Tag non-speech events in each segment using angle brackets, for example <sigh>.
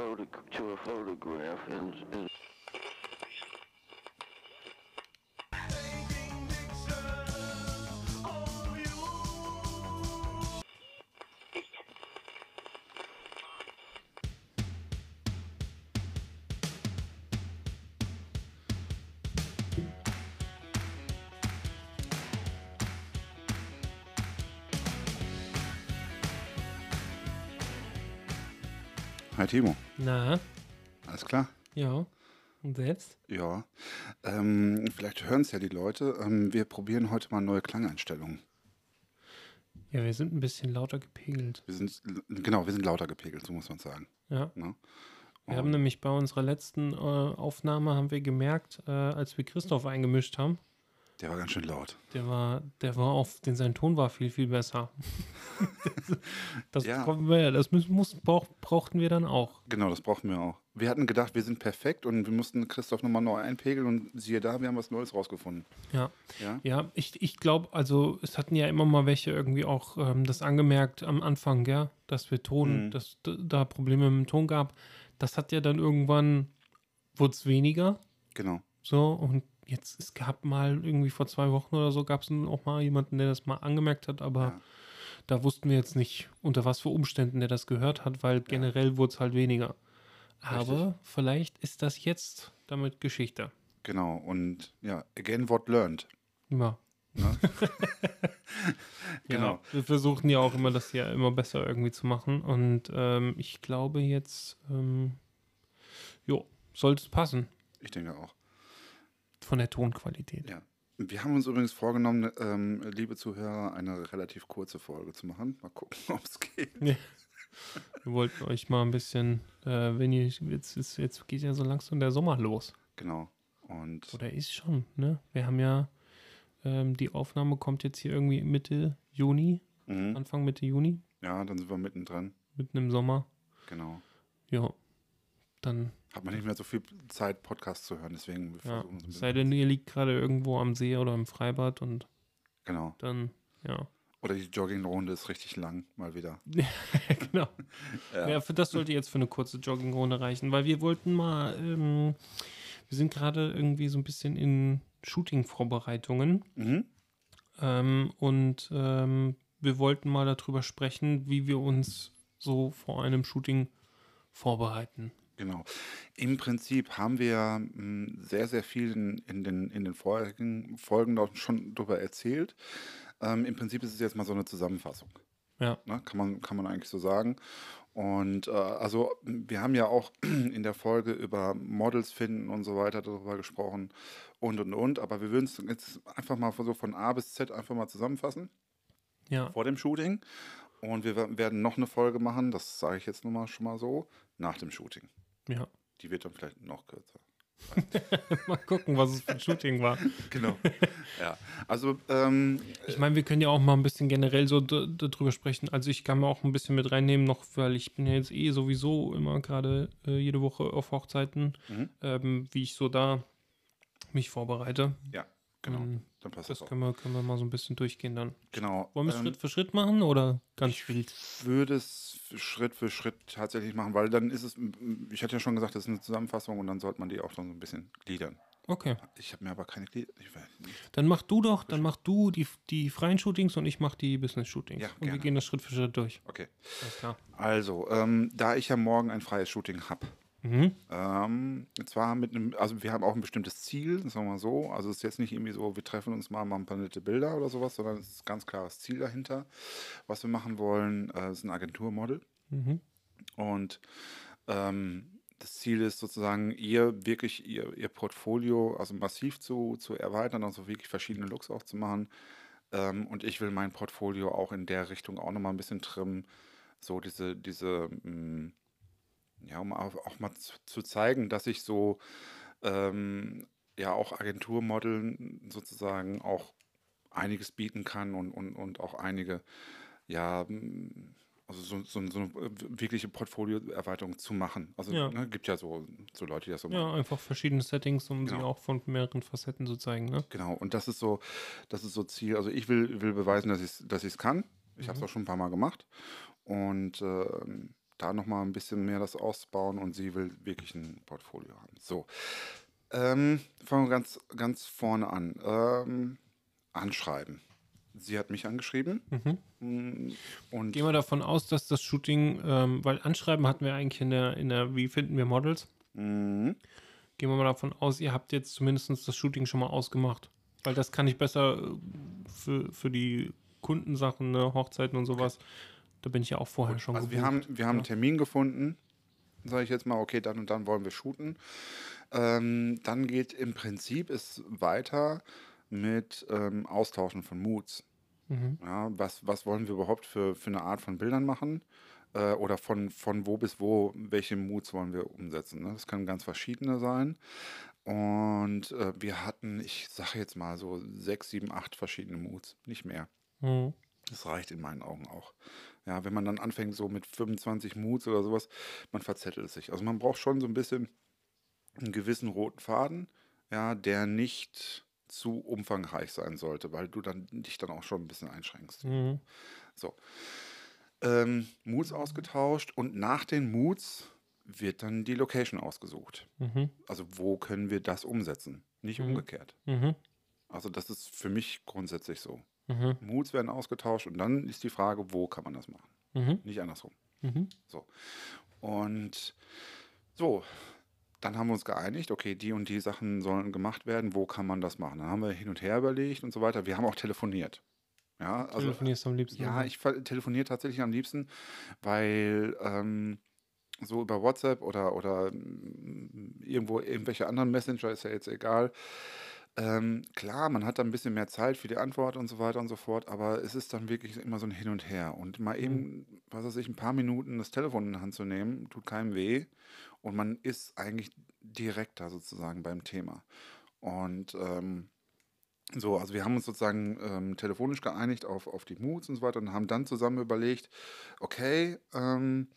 photo to a photograph and, and Hi Timo, Na, alles klar? ja. Und selbst? Ja. Ähm, vielleicht hören es ja die Leute. Ähm, wir probieren heute mal neue Klangeinstellungen. Ja, wir sind ein bisschen lauter gepegelt. Wir sind, genau, wir sind lauter gepegelt, so muss man sagen. Ja. Ne? Wir haben nämlich bei unserer letzten äh, Aufnahme haben wir gemerkt, äh, als wir Christoph eingemischt haben, Der war ganz schön laut. der war, der war auf, den sein Ton war viel, viel besser. <laughs> das Ja. wir, das müssen, muss, brauch, brauchten wir dann auch. Genau, das brauchen wir auch. Wir hatten gedacht, wir sind perfekt und wir mussten Christoph nochmal neu einpegeln und siehe da, wir haben was Neues rausgefunden. Ja. Ja? Ja, ich, ich glaube, also es hatten ja immer mal welche irgendwie auch ähm, das angemerkt am Anfang, ja, dass wir Ton, Mhm. dass da Probleme mit dem Ton gab. Das hat ja dann irgendwann, wurde es weniger. Genau. So, und jetzt, es gab mal irgendwie vor zwei Wochen oder so, gab es auch mal jemanden, der das mal angemerkt hat, aber Ja. da wussten wir jetzt nicht, unter was für Umständen der das gehört hat, weil generell wurde es halt weniger. Aber vielleicht ist das jetzt damit Geschichte. Genau. Und ja, again what learned. Ja. Ne? <laughs> <laughs> Genau. Ja, wir versuchen ja auch immer, das ja immer besser irgendwie zu machen. Und ähm, ich glaube jetzt, ähm, jo, sollte es passen Ich denke auch. Von der Tonqualität. Ja. Wir haben uns übrigens vorgenommen, ähm, liebe Zuhörer, eine relativ kurze Folge zu machen. Mal gucken, <laughs> ob es geht. Wir wollten euch mal ein bisschen, äh, wenn ihr, jetzt, ist, jetzt geht ja so langsam der Sommer los. Genau. Und Oder ist schon, ne? Wir haben ja, ähm, die Aufnahme kommt jetzt hier irgendwie Mitte Juni, mhm. Anfang Mitte Juni, ja, dann sind wir mittendrin. mitten im Sommer. Genau. Ja, dann, Hat man nicht mehr so viel Zeit, Podcasts zu hören, deswegen ja. sei denn, ihr liegt gerade irgendwo am See oder im Freibad und Genau. dann, ja. Oder die Joggingrunde ist richtig lang, mal wieder. <laughs> genau. <laughs> Ja. Ja. für das sollte jetzt für eine kurze Joggingrunde reichen, weil wir wollten mal, ähm, wir sind gerade irgendwie so ein bisschen in Shooting-Vorbereitungen Mhm. ähm, und ähm, wir wollten mal darüber sprechen, wie wir uns so vor einem Shooting vorbereiten. Genau. Im Prinzip haben wir mh, sehr, sehr viel in, in, den, in den vorherigen Folgen dort schon darüber erzählt. Ähm, Im Prinzip ist es jetzt mal so eine Zusammenfassung. Ja, Ne? Kann, man, kann man eigentlich so sagen. Und äh, also wir haben ja auch <clears throat> in der Folge über Models finden und so weiter darüber gesprochen und und und. Aber wir würden es jetzt einfach mal so von A bis Z einfach mal zusammenfassen ja, vor dem Shooting. Und wir wer- werden noch eine Folge machen, das sage ich jetzt nur mal schon mal so, nach dem Shooting. Ja. Die wird dann vielleicht noch kürzer. <laughs> Mal gucken, was es für ein Shooting war. Genau. ja. Also, ähm, Ich meine, wir können ja auch mal ein bisschen generell so darüber sprechen. Also ich kann mir auch ein bisschen mit reinnehmen, noch, weil ich bin ja jetzt eh sowieso immer gerade äh, jede Woche auf Hochzeiten, Mhm. ähm, wie ich so da mich vorbereite. ja, genau. Ähm, Dann passt Das das können wir, können wir mal so ein bisschen durchgehen dann. Genau. Wollen wir es ähm, Schritt für Schritt machen oder ganz wild? würde es Schritt für Schritt tatsächlich machen, weil dann ist es, ich hatte ja schon gesagt, das ist eine Zusammenfassung und dann sollte man die auch schon so ein bisschen gliedern. Okay. Ich habe mir aber keine Glieder. Ich. Dann mach du doch, dann mach du die, die freien Shootings und ich mach die Business-Shootings. Ja, und wir gerne. gehen das Schritt für Schritt durch. Okay. Alles klar. Also, ähm, da ich ja morgen ein freies Shooting habe, Mhm. Ähm, und zwar mit einem, also wir haben auch ein bestimmtes Ziel, sagen wir mal so. Also es ist jetzt nicht irgendwie so, wir treffen uns mal, machen ein paar nette Bilder oder sowas, sondern es ist ein ganz klares Ziel dahinter. Was wir machen wollen, äh, ist ein Agenturmodel. Mhm. Und ähm, das Ziel ist sozusagen, ihr wirklich ihr, ihr Portfolio also massiv zu, zu erweitern, also wirklich verschiedene Looks auch zu machen. Ähm, und ich will mein Portfolio auch in der Richtung auch nochmal ein bisschen trimmen. So diese, diese, mh, ja, um auch, auch mal zu, zu zeigen, dass ich so ähm, ja auch Agenturmodeln sozusagen auch einiges bieten kann und, und, und auch einige, ja, also so, so, so eine wirkliche Portfolioerweiterung zu machen. Also Ja. ne, gibt ja so, so Leute, die das so Ja, machen. einfach verschiedene Settings, um sie Genau. auch von mehreren Facetten zu zeigen. Ne? Genau, und das ist so, das ist so Ziel. Also ich will, will beweisen, dass ich es dass ich's kann. Ich habe es auch schon ein paar Mal gemacht. Und ähm, da nochmal ein bisschen mehr das ausbauen und sie will wirklich ein Portfolio haben. So, ähm, fangen wir ganz, ganz vorne an. Ähm, anschreiben. Sie hat mich angeschrieben Mhm. mm, und Gehen wir davon aus, dass das Shooting, ähm, weil Anschreiben hatten wir eigentlich in der, in der Wie finden wir Models? mm, Gehen wir mal davon aus, ihr habt jetzt zumindest das Shooting schon mal ausgemacht. Weil das kann ich besser äh, für, für die Kundensachen, ne, Hochzeiten und sowas. Da bin ich ja auch vorher schon also wir gebucht. haben, wir haben einen Termin gefunden, sage ich jetzt mal, okay, dann und dann wollen wir shooten. Ähm, dann geht im Prinzip es weiter mit ähm, Austauschen von Moods. Mhm. Ja, was, was wollen wir überhaupt für, für eine Art von Bildern machen? Äh, oder von, von wo bis wo, welche Moods wollen wir umsetzen? Ne? Das können ganz verschiedene sein. Und äh, wir hatten, ich sage jetzt mal so sechs, sieben, acht verschiedene Moods, nicht mehr. Mhm. Das reicht in meinen Augen auch. Ja, wenn man dann anfängt so mit 25 Moods oder sowas, man verzettelt sich. Also man braucht schon so ein bisschen einen gewissen roten Faden, ja, der nicht zu umfangreich sein sollte, weil du dann dich dann auch schon ein bisschen einschränkst. Mhm. So. Ähm, Moods ausgetauscht und nach den Moods wird dann die Location ausgesucht. Mhm. Also wo können wir das umsetzen? Nicht Mhm. umgekehrt. Mhm. Also das ist für mich grundsätzlich so. Mhm. Moods werden ausgetauscht und dann ist die Frage, wo kann man das machen? Mhm. Nicht andersrum. Mhm. Und so, dann haben wir uns geeinigt, okay, die und die Sachen sollen gemacht werden, wo kann man das machen? Dann haben wir hin und her überlegt und so weiter. Wir haben auch telefoniert. Ja, also Telefonierst du am liebsten? ja, ich telefoniere tatsächlich am liebsten, weil ähm, so über WhatsApp oder, oder mm, irgendwo irgendwelche anderen Messenger ist ja jetzt egal. Ähm, klar, man hat dann ein bisschen mehr Zeit für die Antwort und so weiter und so fort, aber es ist dann wirklich immer so ein Hin und Her. Und mal eben, was weiß ich, ein paar Minuten das Telefon in die Hand zu nehmen, tut keinem weh. Und man ist eigentlich direkter sozusagen beim Thema. Und ähm, so, also wir haben uns sozusagen ähm, telefonisch geeinigt auf, auf die Moods und so weiter und haben dann zusammen überlegt, okay, ähm,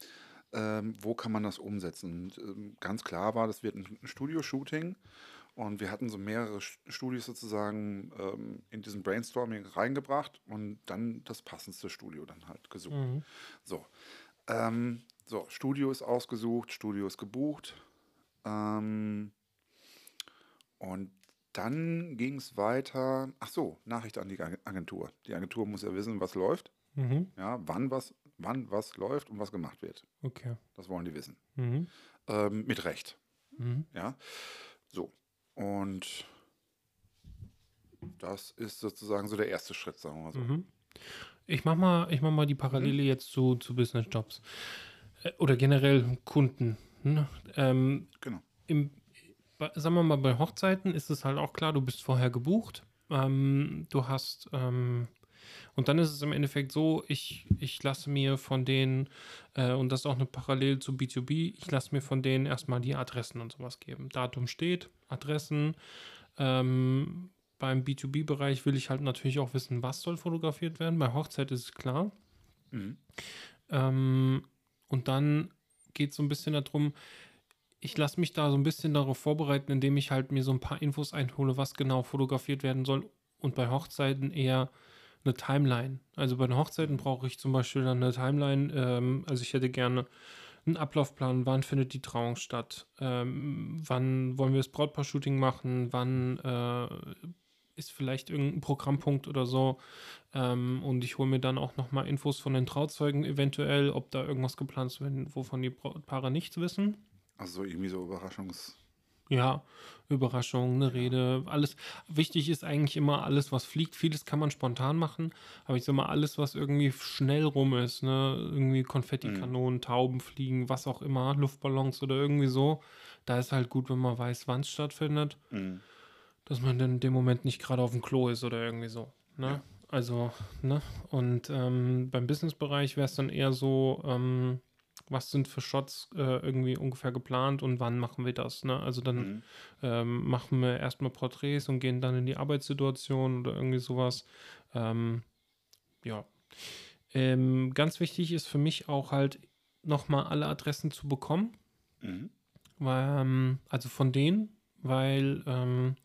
ähm, wo kann man das umsetzen? Und, ähm, ganz klar war, das wird ein Studio-Shooting und wir hatten so mehrere Studios sozusagen ähm, in diesen Brainstorming reingebracht und dann das passendste Studio dann halt gesucht. Mhm. So, ähm, so, Studio ist ausgesucht, Studio ist gebucht. Ähm, und dann ging es weiter. Ach so, Nachricht an die Ag- Agentur. Die Agentur muss ja wissen, was läuft, Mhm. ja, wann was, wann was läuft und was gemacht wird. Okay. Das wollen die wissen. Mhm. Ähm, mit Recht, Mhm. ja. So. Und das ist sozusagen so der erste Schritt, sagen wir mal so. Mhm. Ich mach mal, ich mach mal die Parallele jetzt zu, zu Business Jobs. Äh, Oder generell Kunden. Ne? Ähm, Genau. im, sagen wir mal, bei Hochzeiten ist es halt auch klar, du bist vorher gebucht. Ähm, du hast, ähm, und dann ist es im Endeffekt so, ich, ich lasse mir von denen, äh, und das ist auch eine Parallel zu B2B, ich lasse mir von denen erstmal die Adressen und sowas geben. Datum steht, Adressen. Ähm, beim B2B-Bereich will ich halt natürlich auch wissen, was soll fotografiert werden. Bei Hochzeit ist es klar. Mhm. Ähm, und dann geht es so ein bisschen darum, ich lasse mich da so ein bisschen darauf vorbereiten, indem ich halt mir so ein paar Infos einhole, was genau fotografiert werden soll. Und bei Hochzeiten eher eine Timeline. Also bei den Hochzeiten brauche ich zum Beispiel dann eine Timeline. Ähm, also ich hätte gerne einen Ablaufplan, wann findet die Trauung statt, ähm, wann wollen wir das Brautpaar-Shooting machen, wann äh, ist vielleicht irgendein Programmpunkt oder so. Ähm, und ich hole mir dann auch nochmal Infos von den Trauzeugen eventuell, ob da irgendwas geplant ist, wovon die Brautpaare nichts wissen. Also so irgendwie so Überraschungs... Ja, Überraschung, eine Rede, alles. Wichtig ist eigentlich immer alles, was fliegt. Vieles kann man spontan machen, aber ich sag mal, alles, was irgendwie schnell rum ist, ne, irgendwie Konfettikanonen, Tauben fliegen, was auch immer, Luftballons oder irgendwie so, da ist halt gut, wenn man weiß, wann es stattfindet, Mhm. dass man dann in dem Moment nicht gerade auf dem Klo ist oder irgendwie so. Ne? Ja. Also, ne? Und ähm, beim Businessbereich wäre es dann eher so, ähm, was sind für Shots äh, irgendwie ungefähr geplant und wann machen wir das? Ne? Also dann Mhm. ähm, machen wir erstmal Porträts und gehen dann in die Arbeitssituation oder irgendwie sowas. Ähm, ja. Ähm, ganz wichtig ist für mich auch halt nochmal alle Adressen zu bekommen. Mhm. Weil, ähm, also von denen, weil ähm,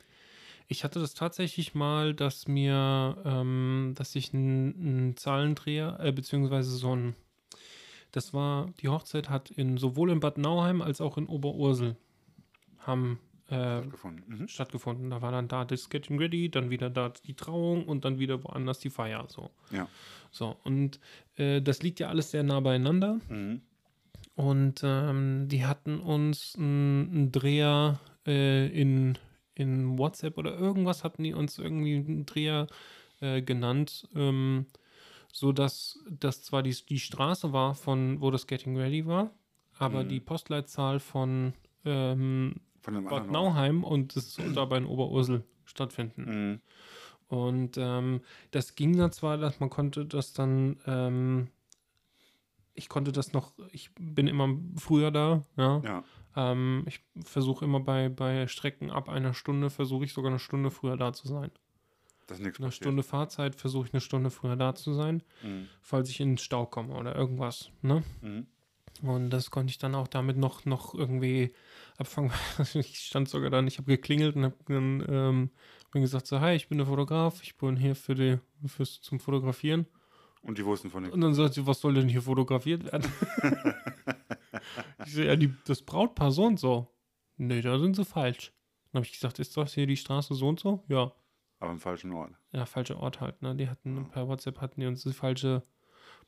ich hatte das tatsächlich mal, dass mir, ähm, dass ich einen Zahlendreher, äh, beziehungsweise so ein, das war, die Hochzeit hat in sowohl in Bad Nauheim als auch in Oberursel haben äh, Gefunden. Mhm. stattgefunden. Da war dann da das Getting Ready, dann wieder da die Trauung und dann wieder woanders die Feier. So. Ja. So, und äh, das liegt ja alles sehr nah beieinander. Mhm. Und ähm, die hatten uns einen Dreher äh, in, in WhatsApp oder irgendwas hatten die uns irgendwie einen Dreher äh, genannt, ähm, so dass das zwar die, die Straße war, von wo das Getting Ready war, aber Mhm. die Postleitzahl von ähm, Von Bad Nauheim und das soll aber in Oberursel stattfinden. Mhm. Und ähm, das ging dann zwar, dass man konnte das dann, ähm, ich konnte das noch, ich bin immer früher da, ja. Ja. Ähm, ich versuche immer bei, bei Strecken ab einer Stunde, versuche ich sogar eine Stunde früher da zu sein. Das ist nichts Eine passiert. Stunde Fahrzeit versuche ich eine Stunde früher da zu sein, Mhm. falls ich in den Stau komme oder irgendwas, ne? Mhm. Und das konnte ich dann auch damit noch, noch irgendwie abfangen. <laughs> ich stand sogar dann, ich habe geklingelt und habe dann ähm, bin gesagt, so, hi, ich bin der Fotograf, ich bin hier für die, fürs, zum Fotografieren. Und die wussten von nichts. Und dann sagt sie, was soll denn hier fotografiert werden? <laughs> <laughs> ich so, ja, die, das Brautpaar so und so. Nee, da sind sie falsch. Dann habe ich gesagt, ist das hier die Straße so und so? Ja. Aber im falschen Ort. Ja, falscher Ort halt, ne? Die hatten per WhatsApp hatten die uns die falsche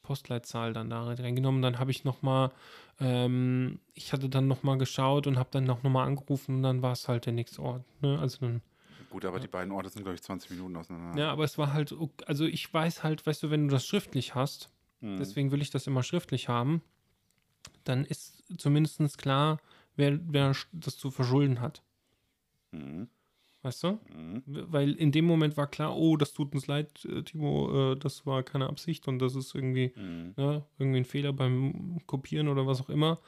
Postleitzahl dann da reingenommen. Dann habe ich nochmal, ähm, ich hatte dann nochmal geschaut und habe dann noch nochmal angerufen und dann war es halt der nächste Ort. Ne? Also dann, Gut, aber die beiden Orte sind, glaube ich, 20 Minuten auseinander. ja, aber es war halt, also ich weiß halt, weißt du, wenn du das schriftlich hast, Mhm. deswegen will ich das immer schriftlich haben, dann ist zumindest klar, wer, wer das zu verschulden hat. Mhm. Weißt du? Mhm. Weil in dem Moment war klar, oh, das tut uns leid, äh, Timo, äh, das war keine Absicht und das ist irgendwie, Mhm. ne, irgendwie ein Fehler beim Kopieren oder was auch immer.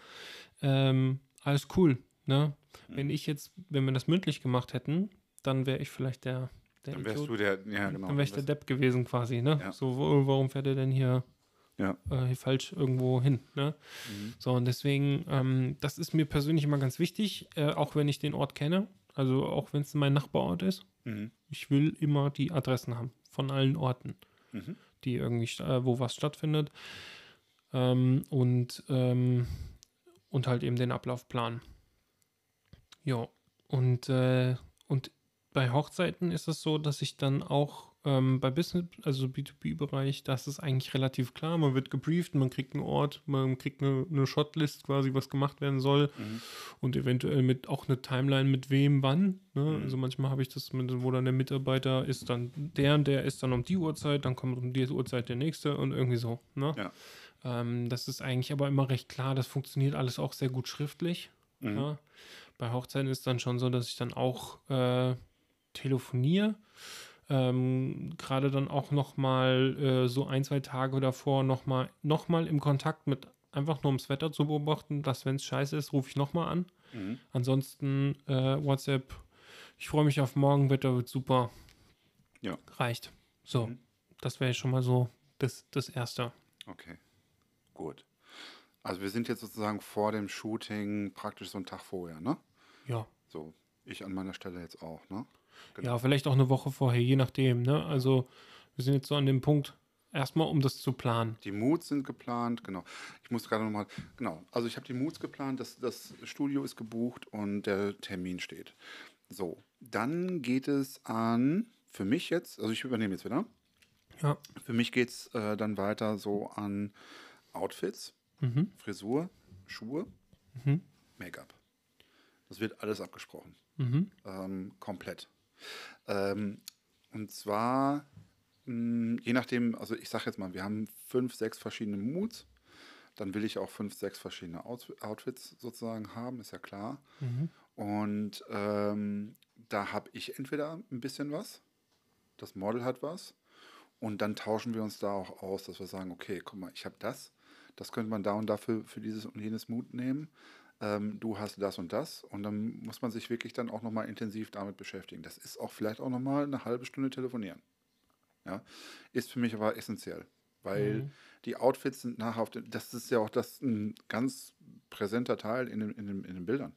Ähm, alles cool, ne? Mhm. Wenn ich jetzt, wenn wir das mündlich gemacht hätten, dann wäre ich vielleicht der, der Dann wärst Idiot. du der, ja genau. dann wäre ich der Depp gewesen quasi, ne? Ja. So, wo, warum fährt er denn hier, Ja. äh, falsch irgendwo hin, ne? Mhm. So, und deswegen, ähm, das ist mir persönlich immer ganz wichtig, äh, auch wenn ich den Ort kenne, also auch wenn es mein Nachbarort ist. Mhm. Ich will immer die Adressen haben von allen Orten, Mhm. die irgendwie, äh, wo was stattfindet. Ähm, und, ähm, und halt eben den Ablaufplan. Ja, und, äh, und bei Hochzeiten ist es so, dass ich dann auch ähm, bei Business, also B2B-Bereich, das ist eigentlich relativ klar. Man wird gebrieft, man kriegt einen Ort, man kriegt eine, eine Shotlist quasi, was gemacht werden soll Mhm. und eventuell mit auch eine Timeline mit wem wann. Ne? Mhm. Also manchmal habe ich das, mit, wo dann der Mitarbeiter ist dann der und der ist dann um die Uhrzeit, dann kommt um die Uhrzeit der nächste und irgendwie so. Ne? Ja. Ähm, das ist eigentlich aber immer recht klar. Das funktioniert alles auch sehr gut schriftlich. Mhm. Ja. Bei Hochzeiten ist dann schon so, dass ich dann auch äh, telefoniere. Ähm, Gerade dann auch noch mal äh, so ein, zwei Tage davor noch mal, noch mal im Kontakt mit einfach nur ums Wetter zu beobachten, dass wenn es scheiße ist, rufe ich noch mal an. Mhm. Ansonsten äh, WhatsApp, ich freue mich auf morgen, Wetter wird super. Ja. Reicht. So, Mhm. das wäre schon mal so das, das Erste. Okay. Gut. Also wir sind jetzt sozusagen vor dem Shooting praktisch so einen Tag vorher, ne? Ja. So, ich an meiner Stelle jetzt auch, ne? Genau. Ja, vielleicht auch eine Woche vorher, je nachdem. Ne? Also wir sind jetzt so an dem Punkt, erstmal um das zu planen. Die Moods sind geplant, genau. Ich muss gerade nochmal, genau. Also ich habe die Moods geplant, das, das Studio ist gebucht und der Termin steht. So, dann geht es an, für mich jetzt, also ich übernehme jetzt wieder. Ja. Für mich geht es äh, dann weiter so an Outfits, Mhm. Frisur, Schuhe, Mhm. Make-up. Das wird alles abgesprochen. Mhm. Ähm, komplett. Ähm, und zwar, mh, je nachdem, also ich sage jetzt mal, wir haben fünf, sechs verschiedene Moods. Dann will ich auch fünf, sechs verschiedene Out Outfits sozusagen haben, ist ja klar. Mhm. Und ähm, da habe ich entweder ein bisschen was, das Model hat was, und dann tauschen wir uns da auch aus, dass wir sagen, okay, guck mal, ich habe das, das könnte man da und dafür für dieses und jenes Mut nehmen. Ähm, du hast das und das und dann muss man sich wirklich dann auch nochmal intensiv damit beschäftigen. Das ist auch vielleicht auch nochmal eine halbe Stunde telefonieren. Ja, ist für mich aber essentiell, weil Mhm. die Outfits sind den, das ist ja auch das ein ganz präsenter Teil in den, in den, in den Bildern.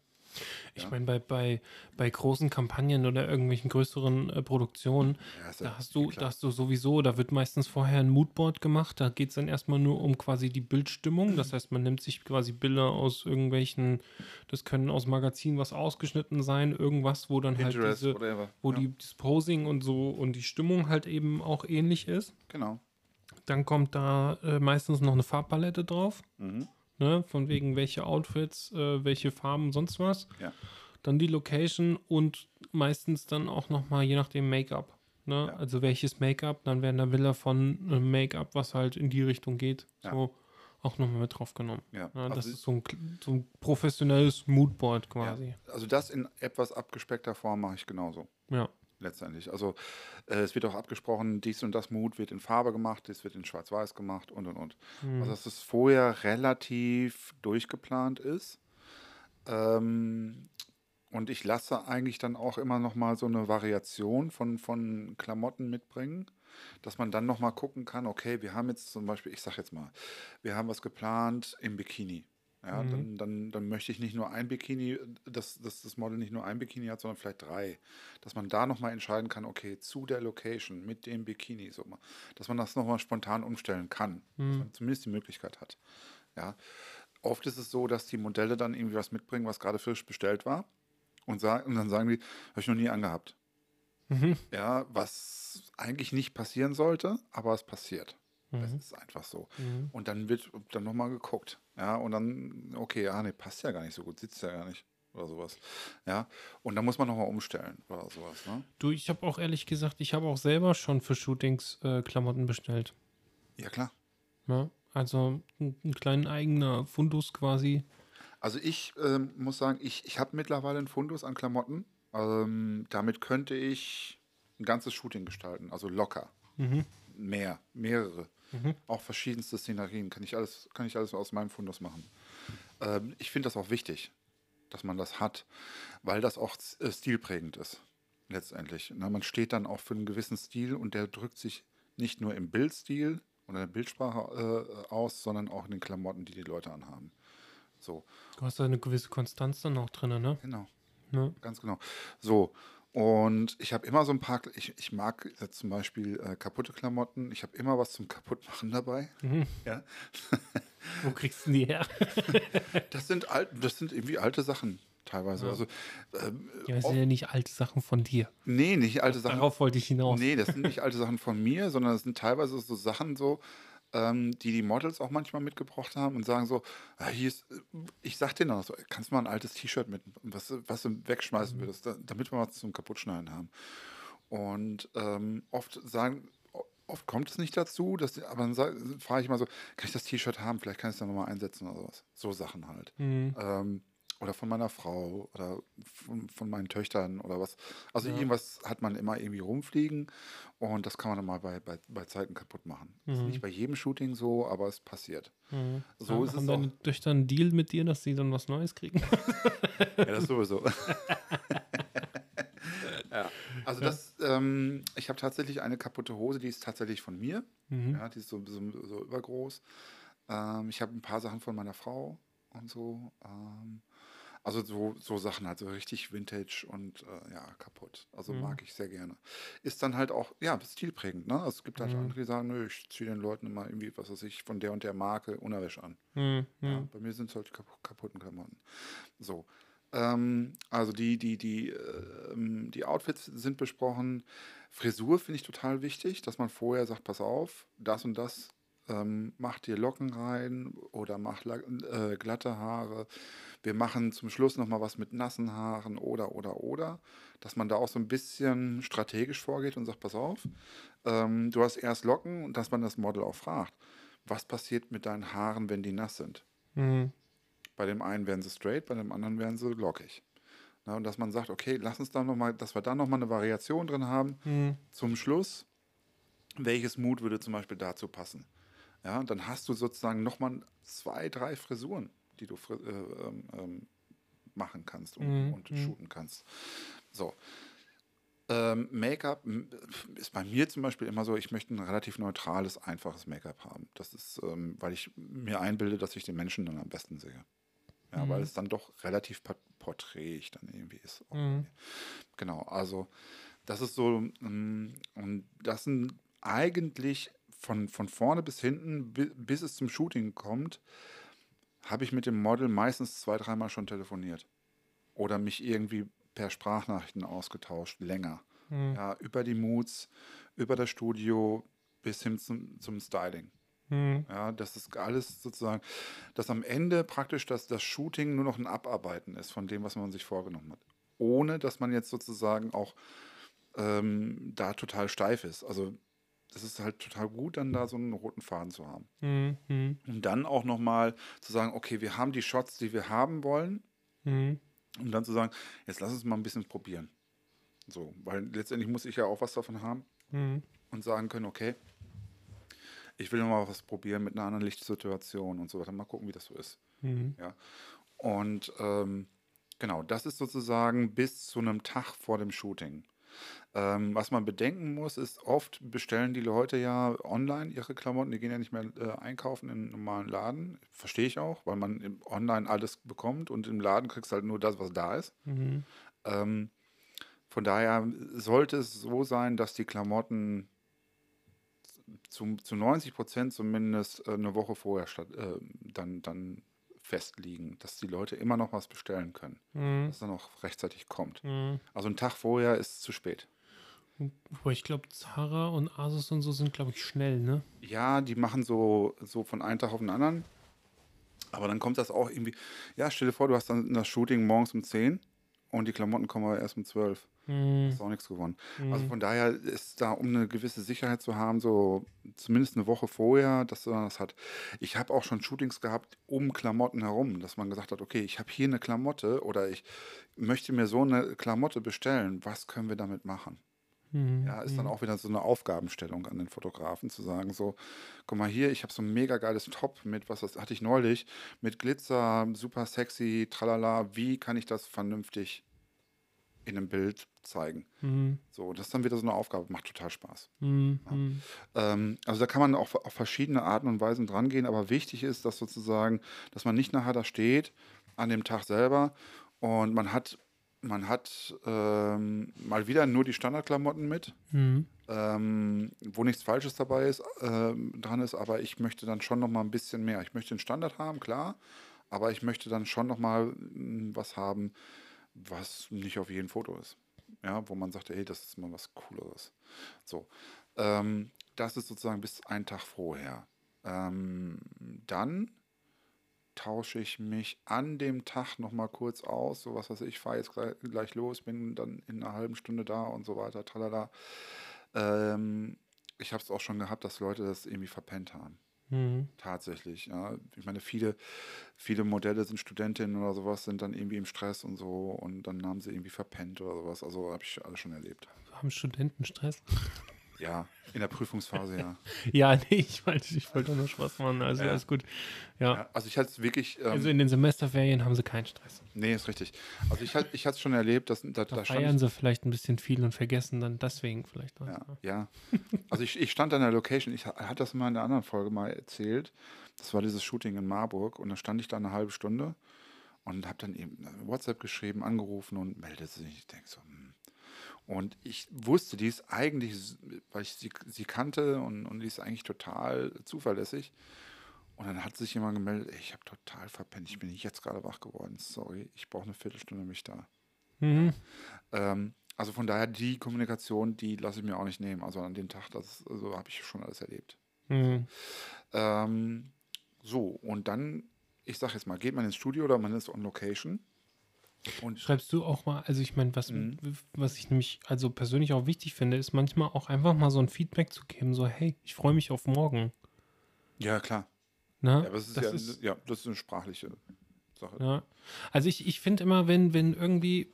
Ich Ja. meine, bei, bei, bei großen Kampagnen oder irgendwelchen größeren äh, Produktionen, Ja, da hast du, klar. da hast du sowieso, da wird meistens vorher ein Moodboard gemacht. Da geht es dann erstmal nur um quasi die Bildstimmung. Das heißt, man nimmt sich quasi Bilder aus irgendwelchen, das können aus Magazinen was ausgeschnitten sein, irgendwas, wo dann halt Pinterest, diese, whatever. wo die, das Posing und so und die Stimmung halt eben auch ähnlich ist. Genau. Dann kommt da äh, meistens noch eine Farbpalette drauf. Mhm. Ne, von wegen welche Outfits, äh, welche Farben, sonst was. Ja. Dann die Location und meistens dann auch nochmal, je nachdem, Make-up. Ne? Ja. Also welches Make-up, dann werden da Bilder von äh, Make-up, was halt in die Richtung geht, Ja. so auch nochmal mit drauf genommen. Ja. Ja, das Also- ist so ein, so ein professionelles Moodboard quasi. Also das in etwas abgespeckter Form mache ich genauso. Ja. Letztendlich. Also äh, es wird auch abgesprochen, dies und das Mood wird in Farbe gemacht, das wird in Schwarz-Weiß gemacht und und und. Mhm. Also dass es vorher relativ durchgeplant ist. Ähm, und ich lasse eigentlich dann auch immer noch mal so eine Variation von, von Klamotten mitbringen, dass man dann noch mal gucken kann, okay, wir haben jetzt zum Beispiel, ich sag jetzt mal, wir haben was geplant im Bikini. Ja, Mhm. dann, dann, dann möchte ich nicht nur ein Bikini, dass, dass das Model nicht nur ein Bikini hat, sondern vielleicht drei. Dass man da nochmal entscheiden kann, okay, zu der Location mit dem Bikini, so mal, dass man das nochmal spontan umstellen kann. Dass Mhm. man zumindest die Möglichkeit hat. Ja. Oft ist es so, dass die Modelle dann irgendwie was mitbringen, was gerade frisch bestellt war. Und, sagen, und dann sagen die, habe ich noch nie angehabt. Mhm. Ja, was eigentlich nicht passieren sollte, aber es passiert. Mhm. ist einfach so. Mhm. Und dann wird dann nochmal geguckt. Ja, und dann, okay, ah, nee, passt ja gar nicht so gut, sitzt ja gar nicht. Oder sowas. Ja. Und dann muss man nochmal umstellen oder sowas. Ne? Du, ich habe auch ehrlich gesagt, ich habe auch selber schon für Shootings äh, Klamotten bestellt. Ja, klar. Ne? Also ein, ein kleiner eigener Fundus quasi. Also ich ähm, muss sagen, ich, ich habe mittlerweile einen Fundus an Klamotten. Ähm, damit könnte ich ein ganzes Shooting gestalten. Also locker. Mhm. Mehr, mehrere. Mhm. Auch verschiedenste Szenerien. Kann ich alles, kann ich alles aus meinem Fundus machen. Ähm, ich finde das auch wichtig, dass man das hat, weil das auch äh, stilprägend ist. Letztendlich. Na, man steht dann auch für einen gewissen Stil und der drückt sich nicht nur im Bildstil oder in der Bildsprache äh, aus, sondern auch in den Klamotten, die die Leute anhaben. So, Du hast da eine gewisse Konstanz dann auch drin, ne? genau. ne? Ganz genau. So, und ich habe immer so ein paar, ich, ich mag jetzt zum Beispiel äh, kaputte Klamotten. Ich habe immer was zum Kaputtmachen dabei. Mhm. Ja. <laughs> Wo kriegst du die her? <laughs> Das sind alt, das sind irgendwie alte Sachen teilweise. Ja. Also, ähm, Ja, das sind ja nicht alte Sachen von dir. nee, nicht alte Sachen. Darauf wollte ich hinaus. Nee, das sind nicht alte Sachen von mir, sondern das sind teilweise so Sachen so, ähm, die die Models auch manchmal mitgebracht haben und sagen so, ah, hier ist, äh, ich sag denen auch so, kannst du mal ein altes T-Shirt mit, was, du- was du wegschmeißen würdest, da, damit wir was zum Kaputtschneiden haben. Und ähm, oft sagen, oft kommt es nicht dazu, dass aber dann frage ich mal so, kann ich das T-Shirt haben? Vielleicht kann ich es dann nochmal einsetzen oder sowas. So Sachen halt. Mhm. Ähm, oder von meiner Frau oder von, von meinen Töchtern oder was. Also Ja. irgendwas hat man immer irgendwie rumfliegen und das kann man dann mal bei, bei, bei Zeiten kaputt machen. Ist Mhm. nicht bei jedem Shooting so, aber es passiert. Mhm. So haben, ist es haben deine auch. Töchter einen Deal mit dir, dass sie dann was Neues kriegen? <laughs> Ja, das sowieso. <laughs> ja. Also das, ähm, ich habe tatsächlich eine kaputte Hose, die ist tatsächlich von mir. Mhm. Ja, die ist so, so, so übergroß. Ähm, ich habe ein paar Sachen von meiner Frau und so. Ähm, also so, so Sachen halt, so richtig Vintage und äh, ja, kaputt. Also Mhm. mag ich sehr gerne. Ist dann halt auch, ja, stilprägend, ne? Also es gibt halt Mhm. andere, die sagen, nö, ich ziehe den Leuten immer irgendwie, was weiß ich, von der und der Marke Unterwäsche an. Mhm. Ja, Mhm. bei mir sind es halt kap kaputten Klamotten. So. Ähm, also die, die, die, ähm, die Outfits sind besprochen. Frisur finde ich total wichtig, dass man vorher sagt, pass auf, das und das, ähm, mach dir Locken rein oder mach äh, glatte Haare. Wir machen zum Schluss nochmal was mit nassen Haaren oder, oder, oder. Dass man da auch so ein bisschen strategisch vorgeht und sagt, pass auf, ähm, du hast erst Locken und dass man das Model auch fragt, was passiert mit deinen Haaren, wenn die nass sind? Mhm. Bei dem einen werden sie straight, bei dem anderen werden sie lockig. Na, und dass man sagt, okay, lass uns da noch mal, dass wir da nochmal eine Variation drin haben. Mhm. Zum Schluss, welches Mut würde zum Beispiel dazu passen? Ja, dann hast du sozusagen nochmal zwei, drei Frisuren, die du fri- äh, ähm, ähm, machen kannst und, Mhm, und mhm. shooten kannst. So. Ähm, Make-up ist bei mir zum Beispiel immer so, ich möchte ein relativ neutrales, einfaches Make-up haben. Das ist, ähm, weil ich mir einbilde, dass ich den Menschen dann am besten sehe. Ja, weil Mhm. es dann doch relativ por- porträtig dann irgendwie ist. Mhm. Genau, also das ist so, mm, und das sind eigentlich von, von vorne bis hinten, bi- bis es zum Shooting kommt, habe ich mit dem Model meistens zwei, dreimal schon telefoniert. Oder mich irgendwie per Sprachnachrichten ausgetauscht, länger. Mhm. Ja, über die Moods, über das Studio bis hin zum, zum Styling. Mhm. Ja, das ist alles sozusagen, dass am Ende praktisch das, das Shooting nur noch ein Abarbeiten ist von dem, was man sich vorgenommen hat. Ohne, dass man jetzt sozusagen auch ähm, da total steif ist. Also es ist halt total gut, dann da so einen roten Faden zu haben. Mhm. Mhm. Und dann auch nochmal zu sagen, okay, wir haben die Shots, die wir haben wollen. Mhm. Und dann zu sagen, jetzt lass uns mal ein bisschen probieren. So, weil letztendlich muss ich ja auch was davon haben Mhm. und sagen können, okay, ich will noch mal was probieren mit einer anderen Lichtsituation und so weiter. Mal gucken, wie das so ist. Mhm. Ja. Und ähm, genau, das ist sozusagen bis zu einem Tag vor dem Shooting. Ähm, was man bedenken muss, ist, oft bestellen die Leute ja online ihre Klamotten, die gehen ja nicht mehr äh, einkaufen in einem normalen Laden. Verstehe ich auch, weil man im online alles bekommt und im Laden kriegst halt nur das, was da ist. Mhm. Ähm, von daher sollte es so sein, dass die Klamotten zu, zu 90 Prozent zumindest äh, eine Woche vorher statt, äh, dann, dann festliegen, dass die Leute immer noch was bestellen können, Mhm. dass dann auch rechtzeitig kommt. Mhm. Also ein Tag vorher ist zu spät. Wobei ich glaube, Zara und Asus und so sind, glaube ich, schnell, ne? Ja, die machen so, so von einem Tag auf den anderen. Aber dann kommt das auch irgendwie. Ja, stell dir vor, du hast dann das Shooting morgens um 10 und die Klamotten kommen aber erst um 12. Mhm. Ist auch nichts gewonnen. Mhm. Also von daher ist da, um eine gewisse Sicherheit zu haben, so zumindest eine Woche vorher, dass man das hat. Ich habe auch schon Shootings gehabt um Klamotten herum, dass man gesagt hat, okay, ich habe hier eine Klamotte oder ich möchte mir so eine Klamotte bestellen. Was können wir damit machen? Mhm. Ja, ist dann auch wieder so eine Aufgabenstellung an den Fotografen zu sagen, so, guck mal hier, ich habe so ein mega geiles Top mit, was das hatte ich neulich, mit Glitzer, super sexy, tralala, wie kann ich das vernünftig in einem Bild zeigen? Mhm. So, das ist dann wieder so eine Aufgabe, macht total Spaß. Mhm. Mhm. Ähm, also da kann man auch auf verschiedene Arten und Weisen dran gehen, aber wichtig ist, dass sozusagen, dass man nicht nachher da steht an dem Tag selber und man hat, man hat ähm, mal wieder nur die Standardklamotten mit, Mhm. ähm, wo nichts Falsches dabei ist, ähm, dran ist, aber ich möchte dann schon noch mal ein bisschen mehr. Ich möchte einen Standard haben, klar, aber ich möchte dann schon noch mal mm, was haben, was nicht auf jedem Foto ist. Ja, wo man sagt, hey, das ist mal was Cooleres. So, ähm, das ist sozusagen bis einen Tag vorher. Ähm, dann tausche ich mich an dem Tag noch mal kurz aus, so was weiß ich, fahre jetzt gleich, gleich los, bin dann in einer halben Stunde da und so weiter, tralala. Ähm, ich habe es auch schon gehabt, dass Leute das irgendwie verpennt haben. Mhm. Tatsächlich, ja. Ich meine, viele, viele Modelle sind Studentinnen oder sowas, sind dann irgendwie im Stress und so und dann haben sie irgendwie verpennt oder sowas. Also habe ich alles schon erlebt. Haben Studenten Stress? Ja, in der Prüfungsphase, ja. <laughs> ja, nee, ich wollte, ich wollte nur Spaß machen. Also Ja. alles gut. Ja. ja. Also ich hatte es wirklich, ähm, Also in den Semesterferien haben sie keinen Stress. nee, ist richtig. Also ich hatte ich hatte es schon erlebt, dass da, Da da feiern sie vielleicht ein bisschen viel und vergessen dann deswegen vielleicht was. ja, ne? ja. Also ich, ich stand an der Location, ich ha- hatte das mal in der anderen Folge mal erzählt. Das war dieses Shooting in Marburg und da stand ich da eine halbe Stunde und habe dann eben WhatsApp geschrieben, angerufen und meldete sich. Ich denke so, hm. Und ich wusste, die ist eigentlich, weil ich sie, sie kannte und, und die ist eigentlich total zuverlässig. Und dann hat sich jemand gemeldet, ey, ich habe total verpennt, ich bin jetzt gerade wach geworden. Sorry, ich brauche eine Viertelstunde mich da. Mhm. Ähm, also von daher, die Kommunikation, die lasse ich mir auch nicht nehmen. Also an dem Tag, das also habe ich schon alles erlebt. Mhm. Ähm, so, und dann, ich sage jetzt mal, geht man ins Studio oder man ist on Location. Und Schreibst du auch mal, also ich meine, was, Mhm. was ich nämlich also persönlich auch wichtig finde, ist manchmal auch einfach mal so ein Feedback zu geben, so hey, ich freue mich auf morgen. ja, klar. Ne? Ja, aber es ist Das ja, ist- ja, das ist eine sprachliche Sache. Ja. Also ich, ich finde immer, wenn, wenn irgendwie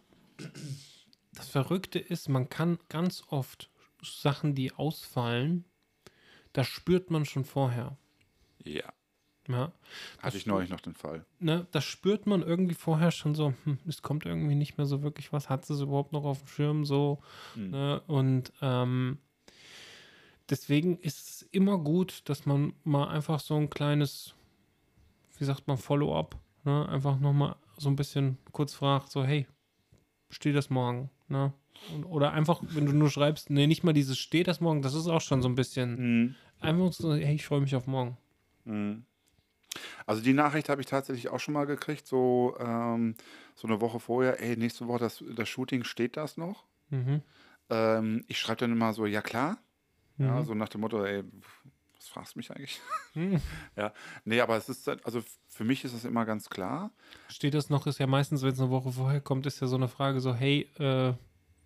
das Verrückte ist, man kann ganz oft Sachen, die ausfallen, das spürt man schon vorher. Ja. Ja. Hatte ich neulich noch den Fall. Ne, das spürt man irgendwie vorher schon so, hm, es kommt irgendwie nicht mehr so wirklich was, hat sie es überhaupt noch auf dem Schirm so. Mhm. Ne? Und ähm, deswegen ist es immer gut, dass man mal einfach so ein kleines, wie sagt man, Follow-up Ne? Einfach nochmal so ein bisschen kurz fragt, so, hey, steht das morgen? Ne? Und, oder einfach, wenn du nur schreibst, nee, nicht mal dieses steht das morgen, das ist auch schon so ein bisschen. Mhm. Einfach so, hey, ich freue mich auf morgen. Mhm. Also die Nachricht habe ich tatsächlich auch schon mal gekriegt, so, ähm, so eine Woche vorher, ey, nächste Woche das, das Shooting, steht das noch? Mhm. Ähm, ich schreibe dann immer so, ja klar. Ja, Mhm. so nach dem Motto, ey, was fragst du mich eigentlich? Mhm. <laughs> ja, nee, aber es ist, also für mich ist es immer ganz klar. Steht das noch, ist ja meistens, wenn es eine Woche vorher kommt, ist ja so eine Frage so, hey, äh,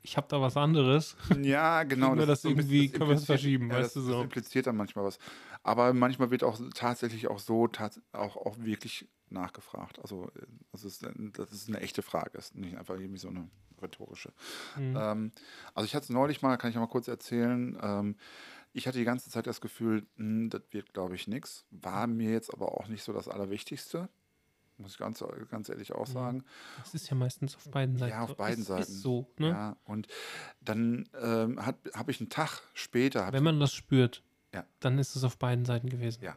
ich habe da was anderes. Ja, <laughs> genau. Kriegen wir das bisschen- irgendwie- können wir das impliziert- verschieben, ja, weißt das, du, so. Das impliziert dann manchmal was. Aber manchmal wird auch tatsächlich auch so tats auch, auch wirklich nachgefragt. Also, äh, das ist, ein- das ist eine echte Frage, ist nicht einfach irgendwie so eine rhetorische. Mhm. Ähm, also ich hatte es neulich mal, kann ich ja mal kurz erzählen. Ähm, ich hatte die ganze Zeit das Gefühl, hm, das wird, glaube ich, nichts. War mir jetzt aber auch nicht so das Allerwichtigste. Muss ich ganz, ganz ehrlich auch Mhm. sagen. Das ist ja meistens auf beiden Seiten. Ja, auf beiden ist, Seiten. Ist so, ne? Ja, und dann ähm, habe ich einen Tag später, Wenn man das spürt, Ja. dann ist es auf beiden Seiten gewesen. Ja.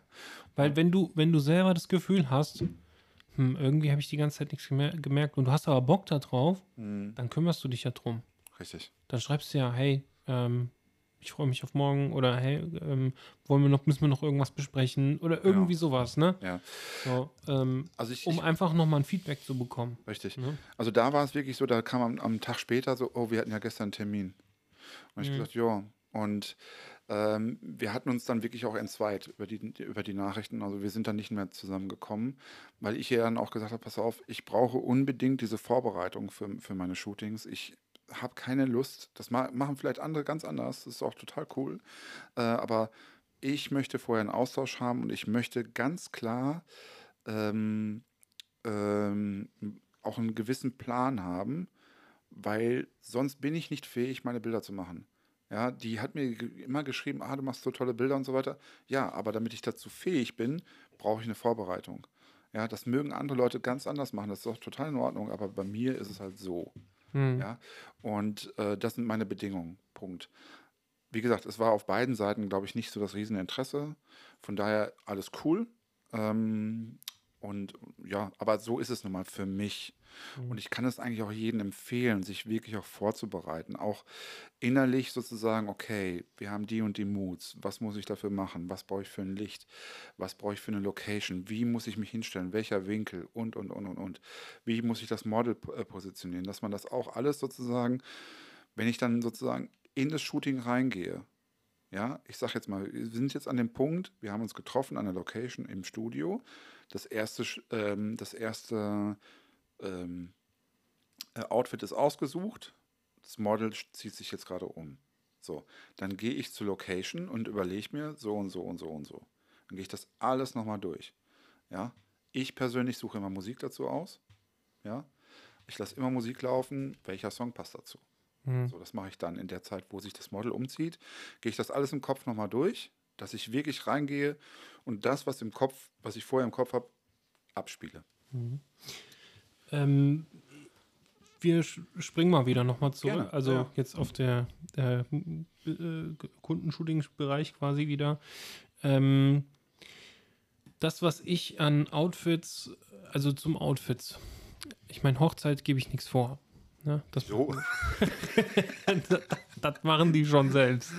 Weil wenn du, wenn du selber das Gefühl hast, hm, irgendwie habe ich die ganze Zeit nichts gemer gemerkt und du hast aber Bock da drauf, Hm, dann kümmerst du dich ja drum. richtig. Dann schreibst du ja, hey, ähm, ich freue mich auf morgen oder hey, ähm, wollen wir noch, müssen wir noch irgendwas besprechen oder irgendwie sowas, ne? Ja. So, ähm, Also ich, um ich einfach nochmal ein Feedback zu bekommen. richtig. Ne? Also da war es wirklich so, da kam am, am Tag später so, oh, wir hatten ja gestern einen Termin. Und ich Mhm. gesagt, ja. Und ähm, wir hatten uns dann wirklich auch entzweit über die, über die Nachrichten. Also wir sind dann nicht mehr zusammengekommen, weil ich ihr dann auch gesagt habe, pass auf, ich brauche unbedingt diese Vorbereitung für, für meine Shootings. Ich habe keine Lust, das ma machen vielleicht andere ganz anders, das ist auch total cool. Äh, aber ich möchte vorher einen Austausch haben und ich möchte ganz klar ähm, ähm, auch einen gewissen Plan haben, weil sonst bin ich nicht fähig, meine Bilder zu machen. Ja, die hat mir immer geschrieben, ah, du machst so tolle Bilder und so weiter. Ja, aber damit ich dazu fähig bin, brauche ich eine Vorbereitung. Ja, das mögen andere Leute ganz anders machen, das ist auch total in Ordnung, aber bei mir ist es halt so. Hm. Ja, und äh, das sind meine Bedingungen. Punkt. Wie gesagt, es war auf beiden Seiten, glaube ich, nicht so das Rieseninteresse. Von daher alles cool. Ähm, und ja, aber so ist es nun mal für mich. Und ich kann es eigentlich auch jedem empfehlen, sich wirklich auch vorzubereiten. Auch innerlich sozusagen, okay, wir haben die und die Moods. Was muss ich dafür machen? Was brauche ich für ein Licht? Was brauche ich für eine Location? Wie muss ich mich hinstellen? Welcher Winkel? Und, und, und, und, und. Wie muss ich das Model äh, positionieren? Dass man das auch alles sozusagen, wenn ich dann sozusagen in das Shooting reingehe, ja, ich sage jetzt mal, wir sind jetzt an dem Punkt, wir haben uns getroffen an der Location im Studio. Das erste, ähm, das erste ähm, äh, Outfit ist ausgesucht. Das Model zieht sich jetzt gerade um. So, dann gehe ich zur Location und überlege mir so und so und so und so. Dann gehe ich das alles nochmal durch. Ja, ich persönlich suche immer Musik dazu aus. Ja, ich lasse immer Musik laufen. Welcher Song passt dazu? Hm. So, das mache ich dann in der Zeit, wo sich das Model umzieht. Gehe ich das alles im Kopf nochmal durch, dass ich wirklich reingehe und das, was im Kopf, was ich vorher im Kopf habe, abspiele. Ähm, wir springen mal wieder nochmal zurück. Gerne, also ja. jetzt auf der äh, äh, Kundenshooting-Bereich quasi wieder. Ähm, das, was ich an Outfits, also zum Outfits, ich meine, Hochzeit gebe ich nichts vor. Ne? Das, So. <laughs> das machen die schon selbst.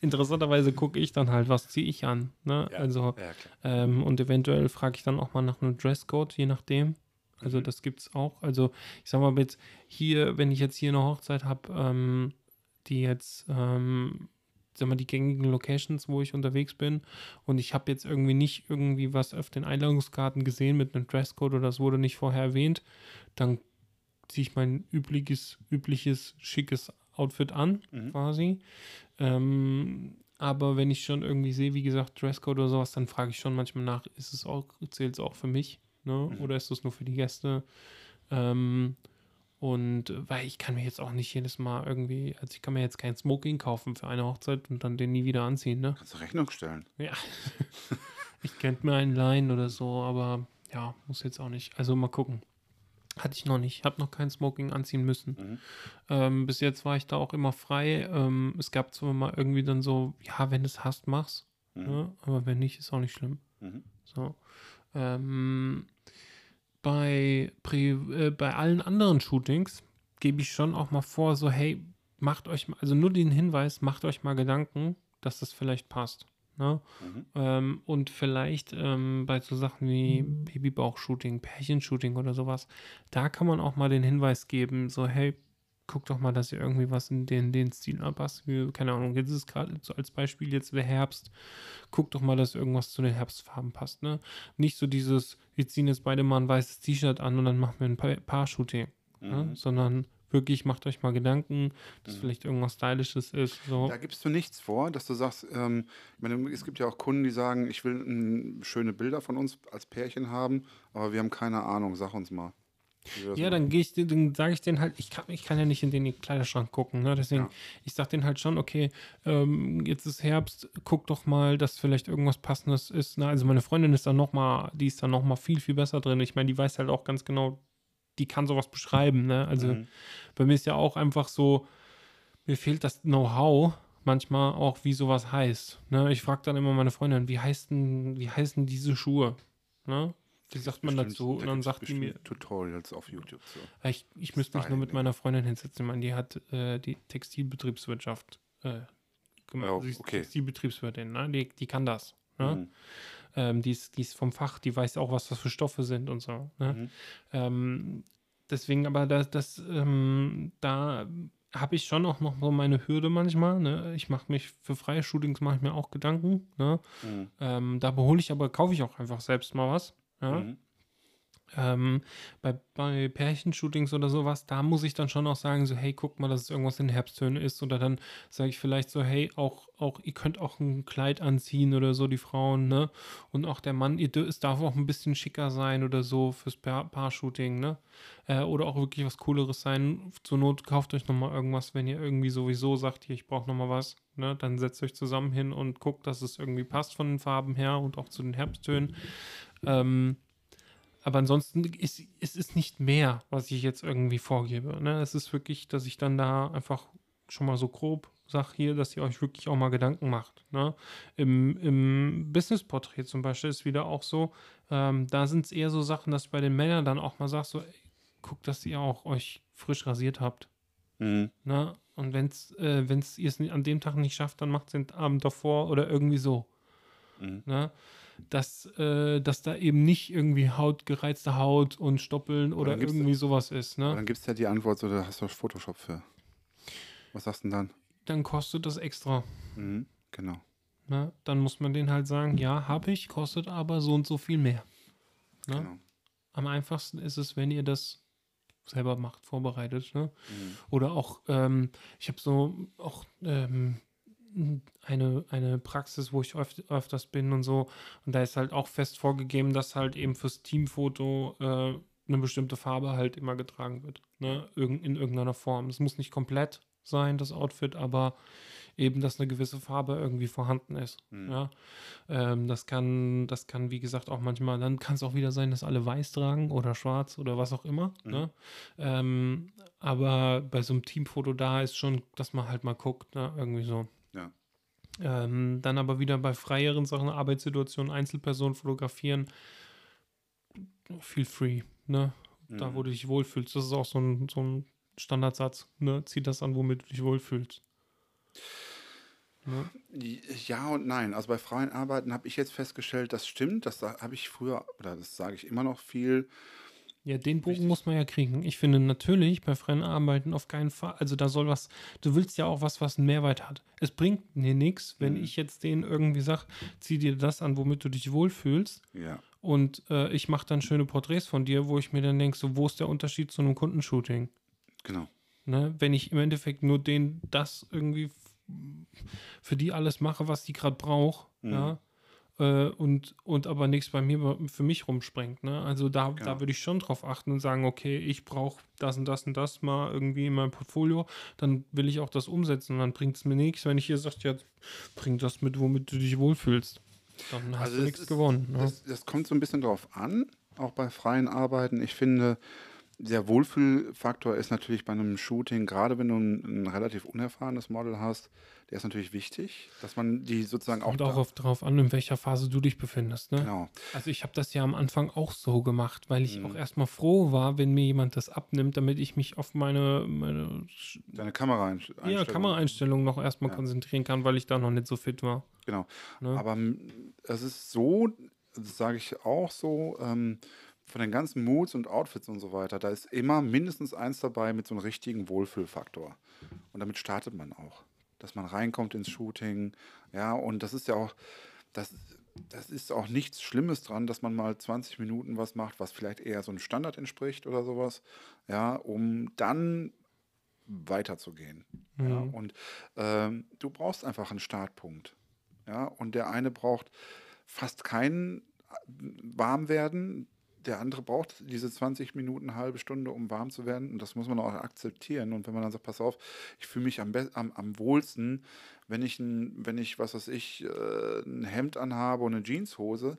Interessanterweise gucke ich dann halt, was ziehe ich an. Ne? Ja, Also, ja, ähm, und eventuell frage ich dann auch mal nach einem Dresscode, je nachdem. Also Mhm. das gibt es auch. Also ich sag mal jetzt hier, wenn ich jetzt hier eine Hochzeit habe, ähm, die jetzt, ähm, sag mal, die gängigen Locations, wo ich unterwegs bin und ich habe jetzt irgendwie nicht irgendwie was auf den Einladungskarten gesehen mit einem Dresscode oder das wurde nicht vorher erwähnt, dann ziehe ich mein übliches, übliches, schickes Outfit an, Mhm. quasi. Ähm, aber wenn ich schon irgendwie sehe, wie gesagt, Dresscode oder sowas, dann frage ich schon manchmal nach, ist es auch, zählt es auch für mich? Ne? Mhm. Oder ist es nur für die Gäste? Ähm, und weil ich kann mir jetzt auch nicht jedes Mal irgendwie, also ich kann mir jetzt kein Smoking kaufen für eine Hochzeit und dann den nie wieder anziehen, ne? Kannst du Rechnung stellen. Ja. <laughs> ich könnte mir einen leihen oder so, aber ja, muss jetzt auch nicht. Also mal gucken. Hatte ich noch nicht. Habe noch kein Smoking anziehen müssen. Mhm. Ähm, bis jetzt war ich da auch immer frei. Ähm, es gab zwar mal irgendwie dann so, ja, wenn du es hast, mach's. Mhm. Ne? Aber wenn nicht, ist auch nicht schlimm. Mhm. So. Ähm, bei, äh, bei allen anderen Shootings gebe ich schon auch mal vor, so, hey, macht euch mal, also nur den Hinweis, macht euch mal Gedanken, dass das vielleicht passt. Ne? Mhm. Ähm, und vielleicht ähm, bei so Sachen wie Babybauch-Shooting, Pärchenshooting oder sowas, da kann man auch mal den Hinweis geben, so, hey, guckt doch mal, dass ihr irgendwie was in den, den Stil anpasst. Wie, keine Ahnung, jetzt ist es gerade so als Beispiel jetzt der Herbst. Guckt doch mal, dass irgendwas zu den Herbstfarben passt. Ne? Nicht so dieses, wir ziehen jetzt beide mal ein weißes T-Shirt an und dann machen wir ein Pa- Paar-Shooting. Ne? Mhm. Sondern wirklich macht euch mal Gedanken, dass Mhm. vielleicht irgendwas Stylisches ist. So. Da gibst du nichts vor, dass du sagst, ähm, ich meine, es gibt ja auch Kunden, die sagen, ich will mm, schöne Bilder von uns als Pärchen haben, aber wir haben keine Ahnung, sag uns mal. Ja, dann gehe ich, dann sage ich denen halt, ich kann, ich kann ja nicht in den Kleiderschrank gucken, ne? Deswegen, Ja. ich sag denen halt schon, okay, ähm, jetzt ist Herbst, guck doch mal, dass vielleicht irgendwas passendes ist. Ne? Also meine Freundin ist da noch mal, die ist da noch mal viel, viel besser drin. Ich meine, die weiß halt auch ganz genau, die kann sowas beschreiben, ne? Also Mhm. bei mir ist ja auch einfach so, mir fehlt das Know-how manchmal auch, wie sowas heißt. Ne? Ich frage dann immer meine Freundin, wie heißen, wie heißen diese Schuhe? Ne? Wie sagt man Bestimmt- dazu? da Und dann sagt die mir, Tutorials auf YouTube. So. Ich, ich müsste mich nur mit meiner Freundin hinsetzen. Meine, die hat äh, die Textilbetriebswirtschaft äh, gemacht. Sie ist okay. Textilbetriebswirtin, ne? die, die kann das. Ne? Mhm. Ähm, die, ist, die ist vom Fach, die weiß auch, was das für Stoffe sind und so. Ne? Mhm. Ähm, deswegen, aber das, das ähm, da habe ich schon auch noch so meine Hürde manchmal. Ne? Ich mache mich für freie Shootings mache ich mir auch Gedanken. Ne? Mhm. Ähm, da behole ich aber, kaufe ich auch einfach selbst mal was. Ja? Mhm. Ähm, bei, bei Pärchenshootings oder sowas, da muss ich dann schon auch sagen, so, hey, guck mal, dass es irgendwas in Herbsttönen ist. Oder dann sage ich vielleicht so, hey, auch, auch, ihr könnt auch ein Kleid anziehen oder so, die Frauen, ne? Und auch der Mann, ihr, es darf auch ein bisschen schicker sein oder so fürs Paar- Paar-Shooting, ne? Äh, oder auch wirklich was Cooleres sein. Zur Not kauft euch nochmal irgendwas, wenn ihr irgendwie sowieso sagt, hier, ich brauche nochmal was, ne? Dann setzt euch zusammen hin und guckt, dass es irgendwie passt von den Farben her und auch zu den Herbsttönen. Ähm, aber ansonsten ist es ist nicht mehr, was ich jetzt irgendwie vorgebe. Ne? Es ist wirklich, dass ich dann da einfach schon mal so grob sage hier, dass ihr euch wirklich auch mal Gedanken macht. Ne? Im, Im Business-Porträt zum Beispiel ist wieder auch so, ähm, da sind es eher so Sachen, dass bei den Männern dann auch mal sagst, so, ey, guckt, dass ihr auch euch frisch rasiert habt. Mhm. Ne? Und wenn es äh, wenn's ihr es an dem Tag nicht schafft, dann macht es den Abend davor oder irgendwie so. Mhm. Ne? Dass, äh, dass da eben nicht irgendwie Haut, gereizte Haut und Stoppeln oder irgendwie sowas ist. Ne? dann gibt es ja die Antwort, so, da hast du Photoshop für. Was sagst du denn dann? Dann kostet das extra. Mhm. Genau. Ne? Dann muss man denen halt sagen, ja, habe ich, kostet aber so und so viel mehr. Ne? genau. Am einfachsten ist es, wenn ihr das selber macht, vorbereitet. Ne? Mhm. Oder auch, ähm, ich habe so auch ähm, eine, eine Praxis, wo ich öf öfters bin und so. Und da ist halt auch fest vorgegeben, dass halt eben fürs Teamfoto äh, eine bestimmte Farbe halt immer getragen wird. Ne? Irgend, in irgendeiner Form. Es muss nicht komplett sein, das Outfit, aber eben, dass eine gewisse Farbe irgendwie vorhanden ist. Mhm. Ja? Ähm, das kann, das kann, wie gesagt, auch manchmal, dann kann es auch wieder sein, dass alle weiß tragen oder schwarz oder was auch immer. Mhm. Ne? Ähm, aber bei so einem Teamfoto da ist schon, dass man halt mal guckt, ne? irgendwie so. Ähm, dann aber wieder bei freieren Sachen, Arbeitssituationen, Einzelpersonen fotografieren, feel free, ne? Da, Mhm. wo du dich wohlfühlst. Das ist auch so ein, so ein Standardsatz, ne? Zieh das an, womit du dich wohlfühlst. Ne? Ja und nein. Also bei freien Arbeiten habe ich jetzt festgestellt, das stimmt. Das habe ich früher, oder das sage ich immer noch viel. Ja, den Bogen Richtig. muss man ja kriegen. Ich finde natürlich bei freien Arbeiten auf keinen Fall, also da soll was, du willst ja auch was, was einen Mehrwert hat. Es bringt mir nichts, wenn Mhm. ich jetzt denen irgendwie sage, zieh dir das an, womit du dich wohlfühlst Ja. und äh, ich mache dann schöne Porträts von dir, wo ich mir dann denke, so, wo ist der Unterschied zu einem Kundenshooting? Genau. Ne? Wenn ich im Endeffekt nur denen das irgendwie für die alles mache, was die gerade braucht, Mhm. ja, äh, und, und aber nichts bei mir für mich rumspringt. Ne? Also da, da Genau. würde ich schon drauf achten und sagen, okay, ich brauche das und das und das mal irgendwie in meinem Portfolio, dann will ich auch das umsetzen und dann bringt es mir nichts, wenn ich hier sage, ja, bring das mit, womit du dich wohlfühlst. Dann hast Also du nichts ist- gewonnen. Ne? Das, das kommt so ein bisschen drauf an, auch bei freien Arbeiten. Ich finde, der Wohlfühlfaktor ist natürlich bei einem Shooting, gerade wenn du ein, ein relativ unerfahrenes Model hast, der ist natürlich wichtig, dass man die sozusagen auch. Kommt auch auf, darauf an, in welcher Phase du dich befindest. Ne? Genau. Also ich habe das ja am Anfang auch so gemacht, weil ich Mhm. auch erstmal froh war, wenn mir jemand das abnimmt, damit ich mich auf meine, meine Deine Kamera ja, Kameraeinstellungen noch erstmal Ja. konzentrieren kann, weil ich da noch nicht so fit war. Genau. Ne? Aber es ist so, das sage ich auch so, ähm, von den ganzen Moods und Outfits und so weiter, da ist immer mindestens eins dabei mit so einem richtigen Wohlfühlfaktor. Und damit startet man auch. Dass man reinkommt ins Shooting, ja, und das ist ja auch, das, das ist auch nichts Schlimmes dran, dass man mal 20 Minuten was macht, was vielleicht eher so einem Standard entspricht oder sowas, ja, um dann weiterzugehen. Ja, Mhm. und ähm, du brauchst einfach einen Startpunkt. Ja, und der eine braucht fast kein äh, Warmwerden, der andere braucht diese 20 Minuten, halbe Stunde, um warm zu werden. Und das muss man auch akzeptieren. Und wenn man dann sagt, pass auf, ich fühle mich am, am, am wohlsten, wenn ich, ein, wenn ich, was weiß ich, äh, ein Hemd anhabe und eine Jeanshose,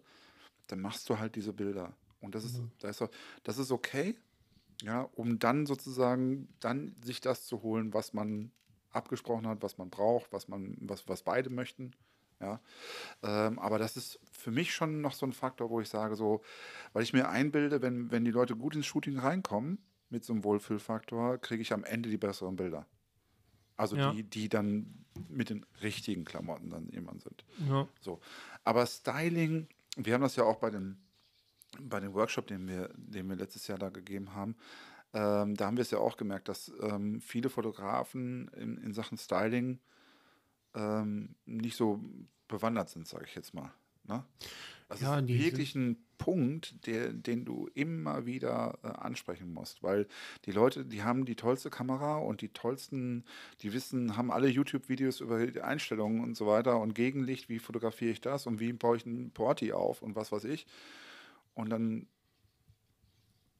dann machst du halt diese Bilder. Und das ist, das ist, das ist okay, ja, um dann sozusagen dann sich das zu holen, was man abgesprochen hat, was man braucht, was man, was, was beide möchten. Ja. Ähm, aber das ist für mich schon noch so ein Faktor, wo ich sage, so, weil ich mir einbilde, wenn, wenn die Leute gut ins Shooting reinkommen mit so einem Wohlfühlfaktor, kriege ich am Ende die besseren Bilder. Also Ja. die, die dann mit den richtigen Klamotten dann jemand sind. Ja. So. Aber Styling, wir haben das ja auch bei dem, bei dem Workshop, den wir, den wir letztes Jahr da gegeben haben, ähm, da haben wir es ja auch gemerkt, dass ähm, viele Fotografen in, in Sachen Styling ähm, nicht so bewandert sind, sage ich jetzt mal. Ne? Das Ja, ist wirklich ein Punkt, der, den du immer wieder äh, ansprechen musst, weil die Leute, die haben die tollste Kamera und die tollsten, die wissen, haben alle YouTube-Videos über die Einstellungen und so weiter und Gegenlicht, wie fotografiere ich das und wie baue ich einen Porti auf und was weiß ich. Und dann,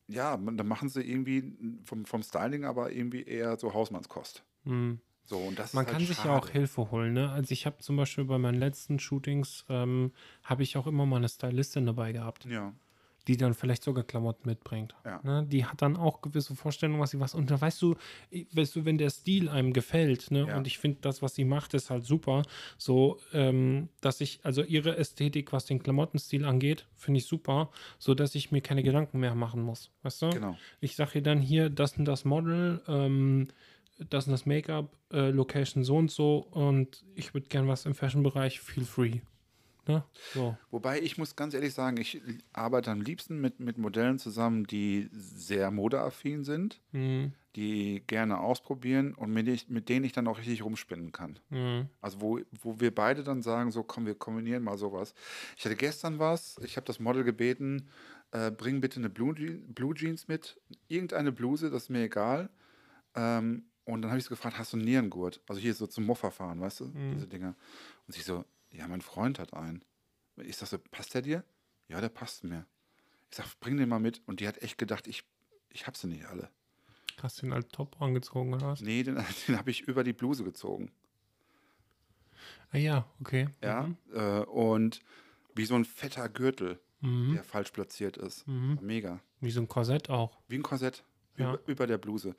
ja, dann machen sie irgendwie vom, vom Styling aber irgendwie eher so Hausmannskost. Mhm. So, und das Man ist kann halt sich schade. ja auch Hilfe holen. Ne? Also ich habe zum Beispiel bei meinen letzten Shootings, ähm, habe ich auch immer mal eine Stylistin dabei gehabt, Ja, die dann vielleicht sogar Klamotten mitbringt. Ja. Ne? Die hat dann auch gewisse Vorstellungen, was sie was. Und da weißt du, weißt du, wenn der Stil einem gefällt, ne? Ja. und ich finde das, was sie macht, ist halt super. So, ähm, dass ich, also ihre Ästhetik, was den Klamottenstil angeht, finde ich super, so dass ich mir keine Gedanken mehr machen muss. Weißt du? genau. Ich sage ihr dann hier, das und das Model, ähm, das und das Make-up, äh, Location so und so und ich würde gern was im Fashion-Bereich, feel free. Ne? So. Wobei ich muss ganz ehrlich sagen, ich arbeite am liebsten mit, mit Modellen zusammen, die sehr modeaffin sind, Mhm. die gerne ausprobieren und mit, ich, mit denen ich dann auch richtig rumspinnen kann. Mhm. Also wo, wo wir beide dann sagen, so komm, wir kombinieren mal sowas. Ich hatte gestern was, ich habe das Model gebeten, äh, bring bitte eine Blue, Blue Jeans mit, irgendeine Bluse, das ist mir egal. Ähm, und dann habe ich sie gefragt, hast du einen Nierengurt? Also hier so zum Moffa fahren, weißt du, diese Dinger. Und sie so, ja, mein Freund hat einen. Ich sag so, passt der dir? Ja, der passt mir. Ich sag, bring den mal mit. Und die hat echt gedacht, ich, ich hab sie nicht alle. Hast du den halt top angezogen oder was? Nee, den, <laughs> den habe ich über die Bluse gezogen. Ah ja, okay. Ja, Mhm. äh, und wie so ein fetter Gürtel, Mhm. der falsch platziert ist. Mhm. Mega. Wie so ein Korsett auch. Wie ein Korsett Ja. über, über der Bluse.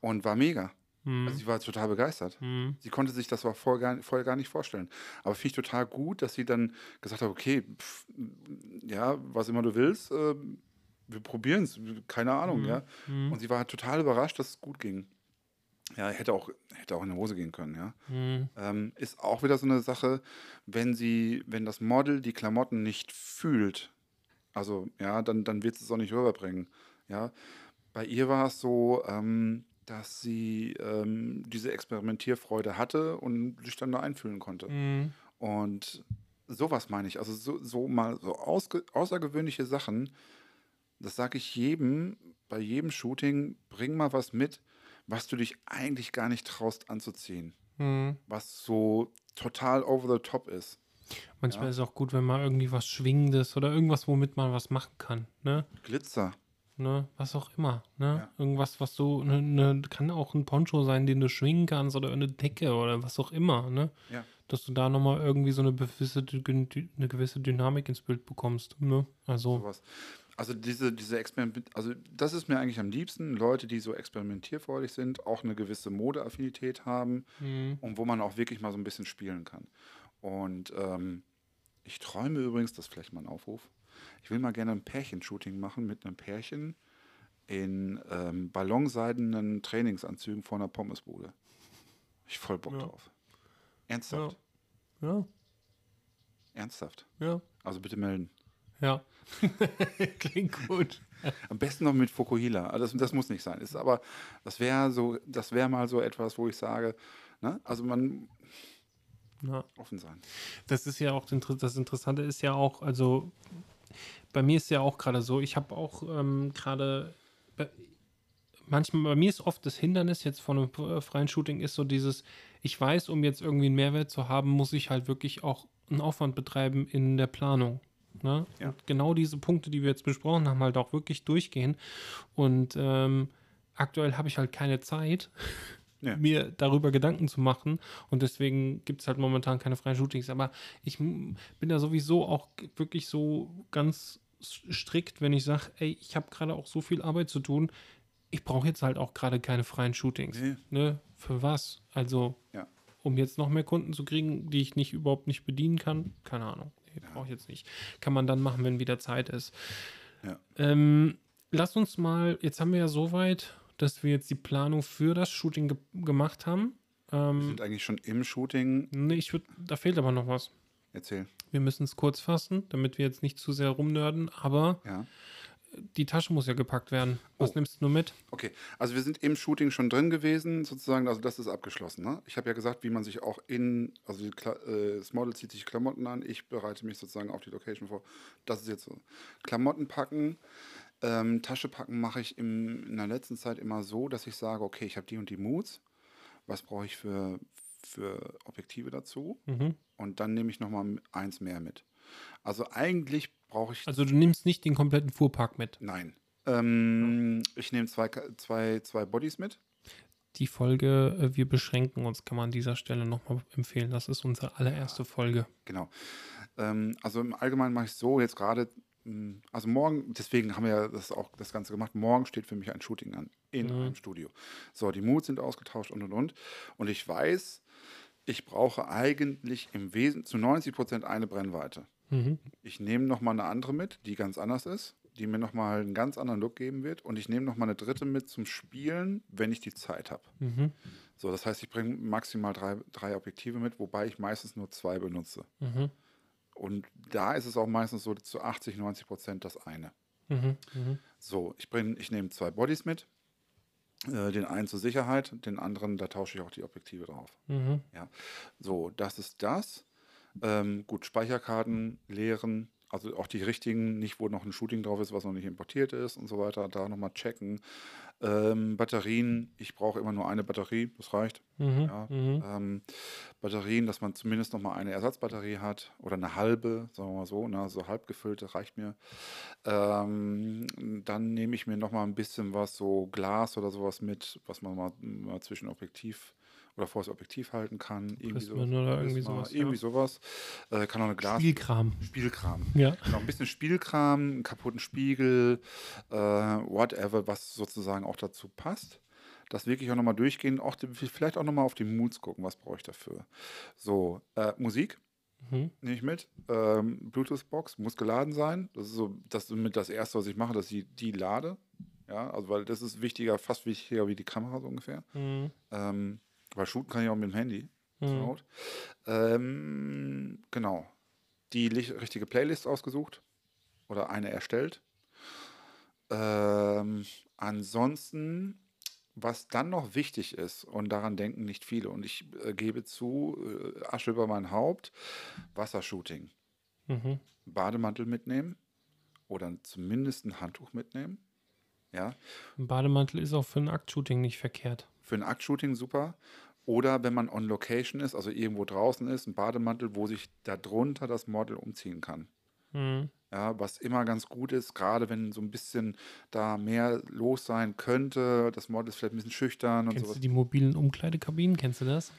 Und war mega. Mhm. Also ich war total begeistert. Mhm. Sie konnte sich das vorher gar, vorher gar nicht vorstellen. Aber finde ich total gut, dass sie dann gesagt hat, okay, pff, ja, was immer du willst, äh, wir probieren es, keine Ahnung, ja. Mhm. Und sie war total überrascht, dass es gut ging. Ja, hätte auch, hätte auch in die Hose gehen können, ja. Mhm. Ähm, ist auch wieder so eine Sache, wenn sie, wenn das Model die Klamotten nicht fühlt, also ja, dann, dann wird es auch nicht rüberbringen. Ja. Bei ihr war es so, ähm, dass sie ähm, diese Experimentierfreude hatte und sich dann da einfühlen konnte. Mhm. Und sowas meine ich. Also so, so mal so außergewöhnliche Sachen, das sage ich jedem, bei jedem Shooting, bring mal was mit, was du dich eigentlich gar nicht traust anzuziehen. Mhm. Was so total over the top ist. Manchmal Ja. ist es auch gut, wenn mal irgendwie was Schwingendes oder irgendwas, womit man was machen kann. Ne? Glitzer. Ne? Was auch immer. Ne? Ja. Irgendwas, was du, ne, ne, kann auch ein Poncho sein, den du schwingen kannst oder eine Decke oder was auch immer. Ne? Ja. Dass du da nochmal irgendwie so eine gewisse, eine gewisse Dynamik ins Bild bekommst. Ne? Also, Sowas. Also diese, diese Experiment, also das ist mir eigentlich am liebsten, Leute, die so experimentierfreudig sind, auch eine gewisse Modeaffinität haben Mhm. und wo man auch wirklich mal so ein bisschen spielen kann. Und ähm, ich träume übrigens, das ist vielleicht mal ein Aufruf, ich will mal gerne ein Pärchenshooting machen mit einem Pärchen in ähm, ballonseidenen Trainingsanzügen vor einer Pommesbude. Ich voll Bock Ja. drauf. Ernsthaft. Ja, Ernsthaft. ja, Also bitte melden. ja. <laughs> Klingt gut. Am besten noch mit Fukuhila. Also Das, das muss nicht sein. Ist aber, das wäre so, das wäre mal so etwas, wo ich sage, ne? also man Ja. offen sein. Das ist ja auch das Interessante ist ja auch, also bei mir ist ja auch gerade so, ich habe auch ähm, gerade manchmal, bei mir ist oft das Hindernis jetzt von einem äh, freien Shooting ist so dieses, ich weiß, um jetzt irgendwie einen Mehrwert zu haben, muss ich halt wirklich auch einen Aufwand betreiben in der Planung. Ne? Ja. Genau diese Punkte, die wir jetzt besprochen haben, halt auch wirklich durchgehen. Und ähm, aktuell habe ich halt keine Zeit, <laughs> Ja. mir darüber Gedanken zu machen. Und deswegen gibt es halt momentan keine freien Shootings. Aber ich bin da sowieso auch wirklich so ganz strikt, wenn ich sage, ey, ich habe gerade auch so viel Arbeit zu tun. Ich brauche jetzt halt auch gerade keine freien Shootings. Nee. Ne? Für was? Also, Ja. um jetzt noch mehr Kunden zu kriegen, die ich nicht überhaupt nicht bedienen kann, keine Ahnung. Nee, brauche ich jetzt nicht. Kann man dann machen, wenn wieder Zeit ist. Ja. Ähm, lass uns mal, jetzt haben wir ja soweit, dass wir jetzt die Planung für das Shooting ge gemacht haben. Wir Ähm, sind eigentlich schon im Shooting. nee, ich würd, da fehlt aber noch was. Erzähl. Wir müssen es kurz fassen, damit wir jetzt nicht zu sehr rumnörden, aber Ja. die Tasche muss ja gepackt werden. Was Oh. nimmst du mit? Okay, also wir sind im Shooting schon drin gewesen, sozusagen, also das ist abgeschlossen. Ne? Ich habe ja gesagt, wie man sich auch in, also äh, das Model zieht sich Klamotten an, ich bereite mich sozusagen auf die Location vor. Das ist jetzt so. Klamotten packen, ähm, Tasche packen mache ich im, in der letzten Zeit immer so, dass ich sage, okay, ich habe die und die Moods, was brauche ich für, für Objektive dazu Mhm. und dann nehme ich nochmal eins mehr mit. Also eigentlich brauche ich Also du nimmst nicht den kompletten Fuhrpark mit. Nein. Ähm, ich nehme zwei, zwei, zwei Bodies mit. Die Folge, äh, wir beschränken uns, kann man an dieser Stelle nochmal empfehlen. Das ist unsere allererste Folge. Genau. Ähm, also im Allgemeinen mache ich so jetzt gerade, also morgen, deswegen haben wir ja das auch das Ganze gemacht. Morgen steht für mich ein Shooting an in Mhm. einem Studio. So, die Moods sind ausgetauscht und und und. Und ich weiß, ich brauche eigentlich im Wesen zu 90 Prozent eine Brennweite. Mhm. Ich nehme nochmal eine andere mit, die ganz anders ist, die mir nochmal einen ganz anderen Look geben wird. Und ich nehme nochmal eine dritte mit zum Spielen, wenn ich die Zeit habe. Mhm. So, das heißt, ich bringe maximal drei, drei Objektive mit, wobei ich meistens nur zwei benutze. Mhm. Und da ist es auch meistens so zu 80, 90 Prozent das eine. Mhm. Mhm. So, ich, bring- ich nehme zwei Bodies mit. Äh, den einen zur Sicherheit, den anderen, da tausche ich auch die Objektive drauf. Mhm. So, das ist das. Ähm, gut, Speicherkarten leeren, also auch die richtigen, nicht wo noch ein Shooting drauf ist, was noch nicht importiert ist und so weiter, da nochmal checken. Ähm, Batterien, ich brauche immer nur eine Batterie, das reicht. Mhm. Ja, Mhm. ähm, Batterien, dass man zumindest noch mal eine Ersatzbatterie hat oder eine halbe, sagen wir mal so, ne, so halb gefüllte reicht mir. Ähm, dann nehme ich mir noch mal ein bisschen was, so Glas oder sowas mit, was man mal, mal zwischen Objektiv oder vor das Objektiv halten kann. Irgendwie Prismen oder irgendwie sowas, ja. Irgendwie sowas. Äh, kann auch eine Glas... Spielkram. Spielkram. Ja. Genau, ein bisschen Spielkram, einen kaputten Spiegel, äh, whatever, was sozusagen auch dazu passt. Das wirklich auch nochmal durchgehen, auch vielleicht auch nochmal auf die Moods gucken, was brauche ich dafür. So, äh, Musik Mhm. nehme ich mit. Ähm, Bluetooth-Box muss geladen sein. Das ist so das mit das Erste, was ich mache, dass ich die lade. Ja, also weil das ist wichtiger, fast wichtiger wie die Kamera so ungefähr. Mhm. Ähm, weil shooten kann ich auch mit dem Handy. Mhm. Ähm, genau. Die richtige Playlist ausgesucht oder eine erstellt. Ähm, ansonsten, was dann noch wichtig ist, und daran denken nicht viele, und ich äh, gebe zu, äh, Asche über mein Haupt, Wassershooting. Mhm. Bademantel mitnehmen oder zumindest ein Handtuch mitnehmen. Ja, Ein Bademantel ist auch für ein Aktshooting nicht verkehrt. Für ein Aktshooting super. Oder wenn man on Location ist, also irgendwo draußen ist, ein Bademantel, wo sich darunter das Model umziehen kann. Mhm. Ja, was immer ganz gut ist, gerade wenn so ein bisschen da mehr los sein könnte. Das Model ist vielleicht ein bisschen schüchtern und Kennst sowas. du die mobilen Umkleidekabinen? Kennst du das?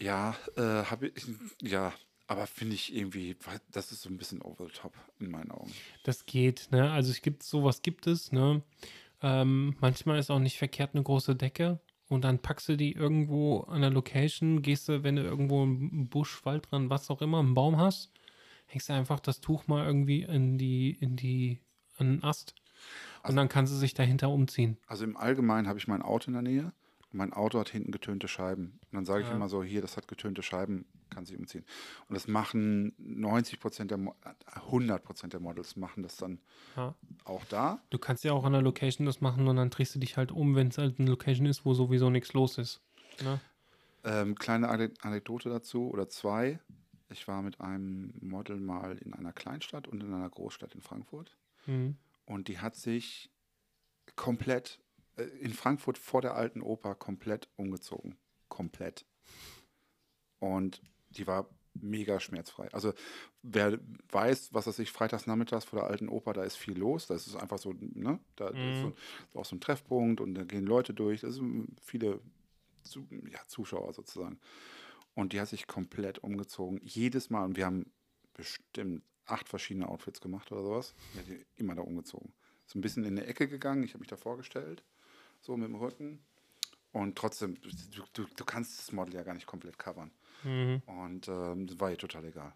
Ja, äh, habe ich, ja, Aber finde ich irgendwie, das ist so ein bisschen over the top in meinen Augen. Das geht, ne? Also es gibt sowas gibt es, ne? Ähm, manchmal ist auch nicht verkehrt eine große Decke und dann packst du die irgendwo an der Location, gehst du, wenn du irgendwo einen Busch, Wald dran, was auch immer, einen Baum hast, hängst du einfach das Tuch mal irgendwie in die, in die, an den Ast und dann kannst du sich dahinter umziehen. Also im Allgemeinen habe ich mein Auto in der Nähe. Mein Auto hat hinten getönte Scheiben. Und dann sage ich Ja. immer so, hier, das hat getönte Scheiben, kann sich umziehen. Und das machen 90 Prozent der, Mo- äh, 100 Prozent der Models machen das dann Ja. auch da. Du kannst ja auch an der Location das machen und dann drehst du dich halt um, wenn es halt eine Location ist, wo sowieso nichts los ist. Ne? Ähm, kleine Ane- Anekdote dazu oder zwei. Ich war mit einem Model mal in einer Kleinstadt und in einer Großstadt in Frankfurt. Mhm. Und die hat sich komplett äh, in Frankfurt vor der alten Oper komplett umgezogen. Komplett. Und die war mega schmerzfrei. Also wer weiß, was er sich freitags nachmittags vor der alten Oper, da ist viel los. Das ist einfach so, ne? Da ist so, so auch so ein Treffpunkt und da gehen Leute durch. Da sind viele ja, Zuschauer sozusagen. Und die hat sich komplett umgezogen. Jedes Mal. Und wir haben bestimmt acht verschiedene Outfits gemacht oder sowas. Die hat die immer da umgezogen. Ist ein bisschen in eine Ecke gegangen. Ich habe mich da vorgestellt. So mit dem Rücken. Und trotzdem, du, du, du kannst das Model ja gar nicht komplett covern. Mhm. Und ähm, das war ihr total egal.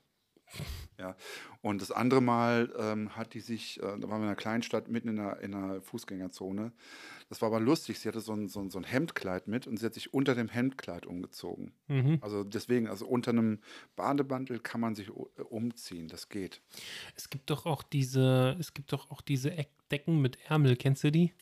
<laughs> Ja. Und das andere Mal ähm, hat die sich, äh, da waren wir in einer Kleinstadt mitten in einer, in einer Fußgängerzone. Das war aber lustig. Sie hatte so ein, so, ein, so ein Hemdkleid mit und sie hat sich unter dem Hemdkleid umgezogen. Mhm. Also deswegen, also unter einem Bademantel kann man sich äh, umziehen. Das geht. Es gibt doch auch diese, es gibt doch auch diese Eckdecken mit Ärmel, kennst du die?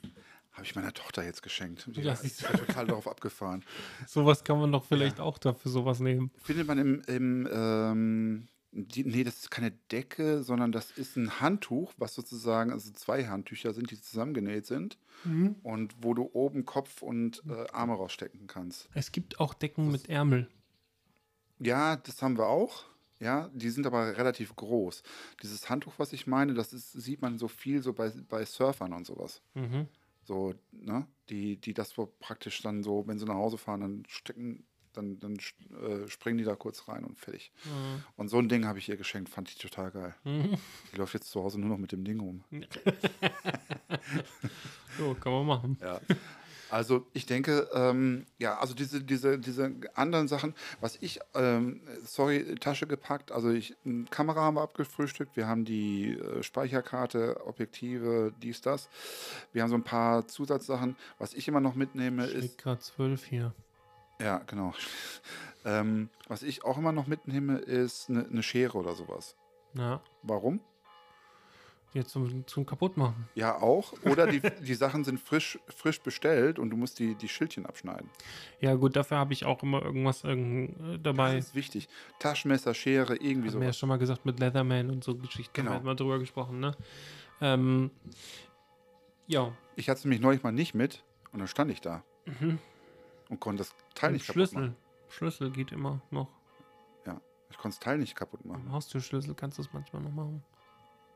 Habe ich meiner Tochter jetzt geschenkt. Die Ja, ist total darauf abgefahren. <laughs> Sowas kann man doch vielleicht auch dafür sowas nehmen. Findet man im, im ähm, die, nee, das ist keine Decke, sondern das ist ein Handtuch, was sozusagen, also zwei Handtücher sind, die zusammengenäht sind und wo du oben Kopf und äh, Arme rausstecken kannst. Es gibt auch Decken mit Ärmel. Ja, das haben wir auch. Ja, die sind aber relativ groß. Dieses Handtuch, was ich meine, das ist, sieht man so viel so bei, bei Surfern und sowas. Mhm. So, ne? Die, die das praktisch dann so, wenn sie nach Hause fahren, dann stecken, dann, dann äh, springen die da kurz rein und fertig. Und so ein Ding habe ich ihr geschenkt, fand ich total geil. Die läuft jetzt zu Hause nur noch mit dem Ding rum. <laughs> So, kann man machen. Ja. Also ich denke, ähm, ja, also diese, diese, diese anderen Sachen, was ich, ähm, sorry, Tasche gepackt, also ich, Kamera haben wir abgefrühstückt, wir haben die äh, Speicherkarte, Objektive, dies, das. Wir haben so ein paar Zusatzsachen. Was ich immer noch mitnehme, ist Steht gerade 12 hier. Ja, genau. <laughs> ähm, was ich auch immer noch mitnehme, ist eine ne Schere oder sowas. Ja, Warum? Jetzt zum, zum Kaputtmachen. Ja, auch. Oder die, <laughs> die Sachen sind frisch, frisch bestellt und du musst die, die Schildchen abschneiden. Ja, gut, dafür habe ich auch immer irgendwas irgend, äh, dabei. Das ist wichtig. Taschenmesser, Schere, irgendwie Haben wir ja schon mal gesagt mit Leatherman und so Geschichten. Genau. Haben wir mal drüber gesprochen, ne? Ähm, ja, Ich hatte es nämlich neulich mal nicht mit und dann stand ich da und konnte das Teil und nicht kaputt Schlüssel. machen. Schlüssel geht immer noch. Ja, ich konnte das Teil nicht kaputt Im machen. Haustürschlüssel kannst du es manchmal noch machen.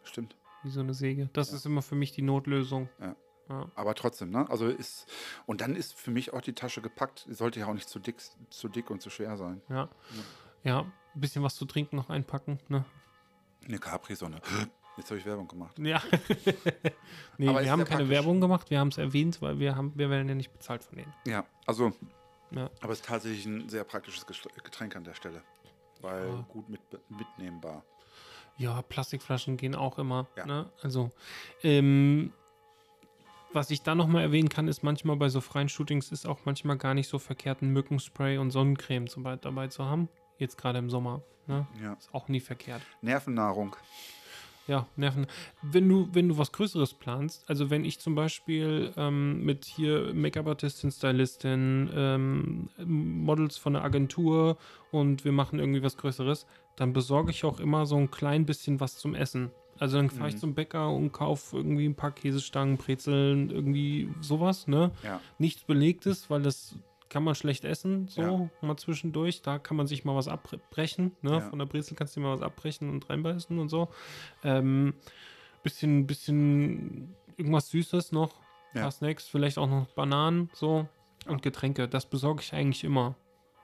Stimmt. Wie so eine Säge. Das ist immer für mich die Notlösung. Ja. Ja. Aber trotzdem, ne? Also ist. Und dann ist für mich auch die Tasche gepackt. Sollte ja auch nicht zu dick, zu dick und zu schwer sein. Ja. Ja, ein bisschen was zu trinken noch einpacken, ne? Eine Capri-Sonne. Jetzt habe ich Werbung gemacht. Ja. <laughs> nee, Aber wir haben keine praktisch. Werbung gemacht, wir haben es erwähnt, weil wir haben, wir werden ja nicht bezahlt von denen. Ja, also, Ja. aber es ist tatsächlich ein sehr praktisches Getränk an der Stelle. Weil Ja. gut mit, mitnehmbar. Ja, Plastikflaschen gehen auch immer. Ja. Ne? Also, ähm, was ich da nochmal erwähnen kann, ist manchmal bei so freien Shootings ist auch manchmal gar nicht so verkehrt, ein Mückenspray und Sonnencreme zum Beispiel dabei zu haben. Jetzt gerade im Sommer. Ne? Ja. Ist auch nie verkehrt. Nervennahrung. Ja, Nerven. Wenn du, wenn du was Größeres planst, also wenn ich zum Beispiel ähm, mit hier Make-up-Artistin, Stylistin, ähm, Models von der Agentur und wir machen irgendwie was Größeres, dann besorge ich auch immer so ein klein bisschen was zum Essen. Also dann fahre ich Mhm. zum Bäcker und kaufe irgendwie ein paar Käsestangen, Brezeln, irgendwie sowas, ne? Ja. Nichts Belegtes, weil das kann man schlecht essen, so Ja. mal zwischendurch. Da kann man sich mal was abbrechen. Ne? Ja. Von der Brezel kannst du dir mal was abbrechen und reinbeißen und so. Ähm, bisschen, bisschen irgendwas Süßes noch. Ja. paar Snacks, vielleicht auch noch Bananen, so. Und Getränke. Das besorge ich eigentlich immer.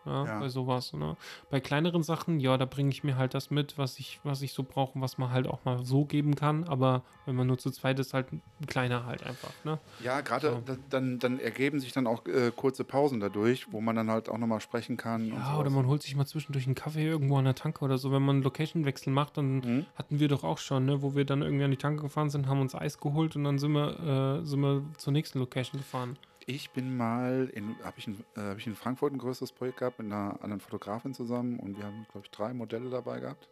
Ja, Ja. bei sowas. Ne? Bei kleineren Sachen, ja, da bringe ich mir halt das mit, was ich, was ich so brauche und was man halt auch mal so geben kann. Aber wenn man nur zu zweit ist, halt ein kleiner halt einfach. Ne? Ja, gerade So. da- dann, dann ergeben sich dann auch äh, kurze Pausen dadurch, wo man dann halt auch nochmal sprechen kann. Ja, oder man holt sich mal zwischendurch einen Kaffee irgendwo an der Tanke oder so. Wenn man einen Location-Wechsel macht, dann Mhm. hatten wir doch auch schon, ne, wo wir dann irgendwie an die Tanke gefahren sind, haben uns Eis geholt und dann sind wir, äh, sind wir zur nächsten Location gefahren. Ich bin mal in, habe ich, in, äh, hab ich in Frankfurt ein größeres Projekt gehabt mit einer anderen Fotografin zusammen und wir haben, glaube ich, drei Modelle dabei gehabt.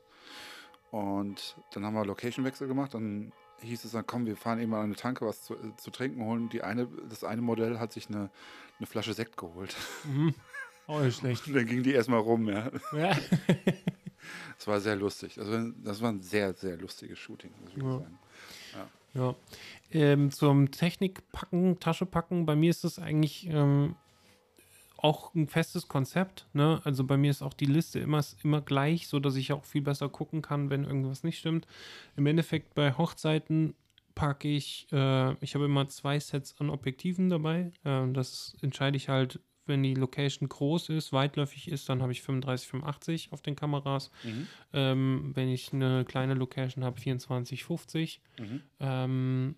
Und dann haben wir Location-Wechsel gemacht. Dann hieß es dann, komm, wir fahren eben an eine Tanke was zu, äh, zu trinken holen. Die eine, das eine Modell hat sich eine, eine Flasche Sekt geholt. Mhm. <laughs> Auch nicht schlecht. Und dann ging die erstmal rum, ja. ja. <laughs> Das war sehr lustig. Also das war ein sehr, sehr lustiges Shooting, muss ich Ja. sagen. Ja. Ähm, zum Technikpacken, Tasche packen, bei mir ist das eigentlich ähm, auch ein festes Konzept. Ne? Also bei mir ist auch die Liste immer, immer gleich, so dass ich auch viel besser gucken kann, wenn irgendwas nicht stimmt. Im Endeffekt bei Hochzeiten packe ich, äh, ich habe immer zwei Sets an Objektiven dabei. Ähm, das entscheide ich halt, wenn die Location groß ist, weitläufig ist, dann habe ich 35, 85 auf den Kameras. Mhm. Ähm, wenn ich eine kleine Location habe, 24, 50. Mhm. Ähm,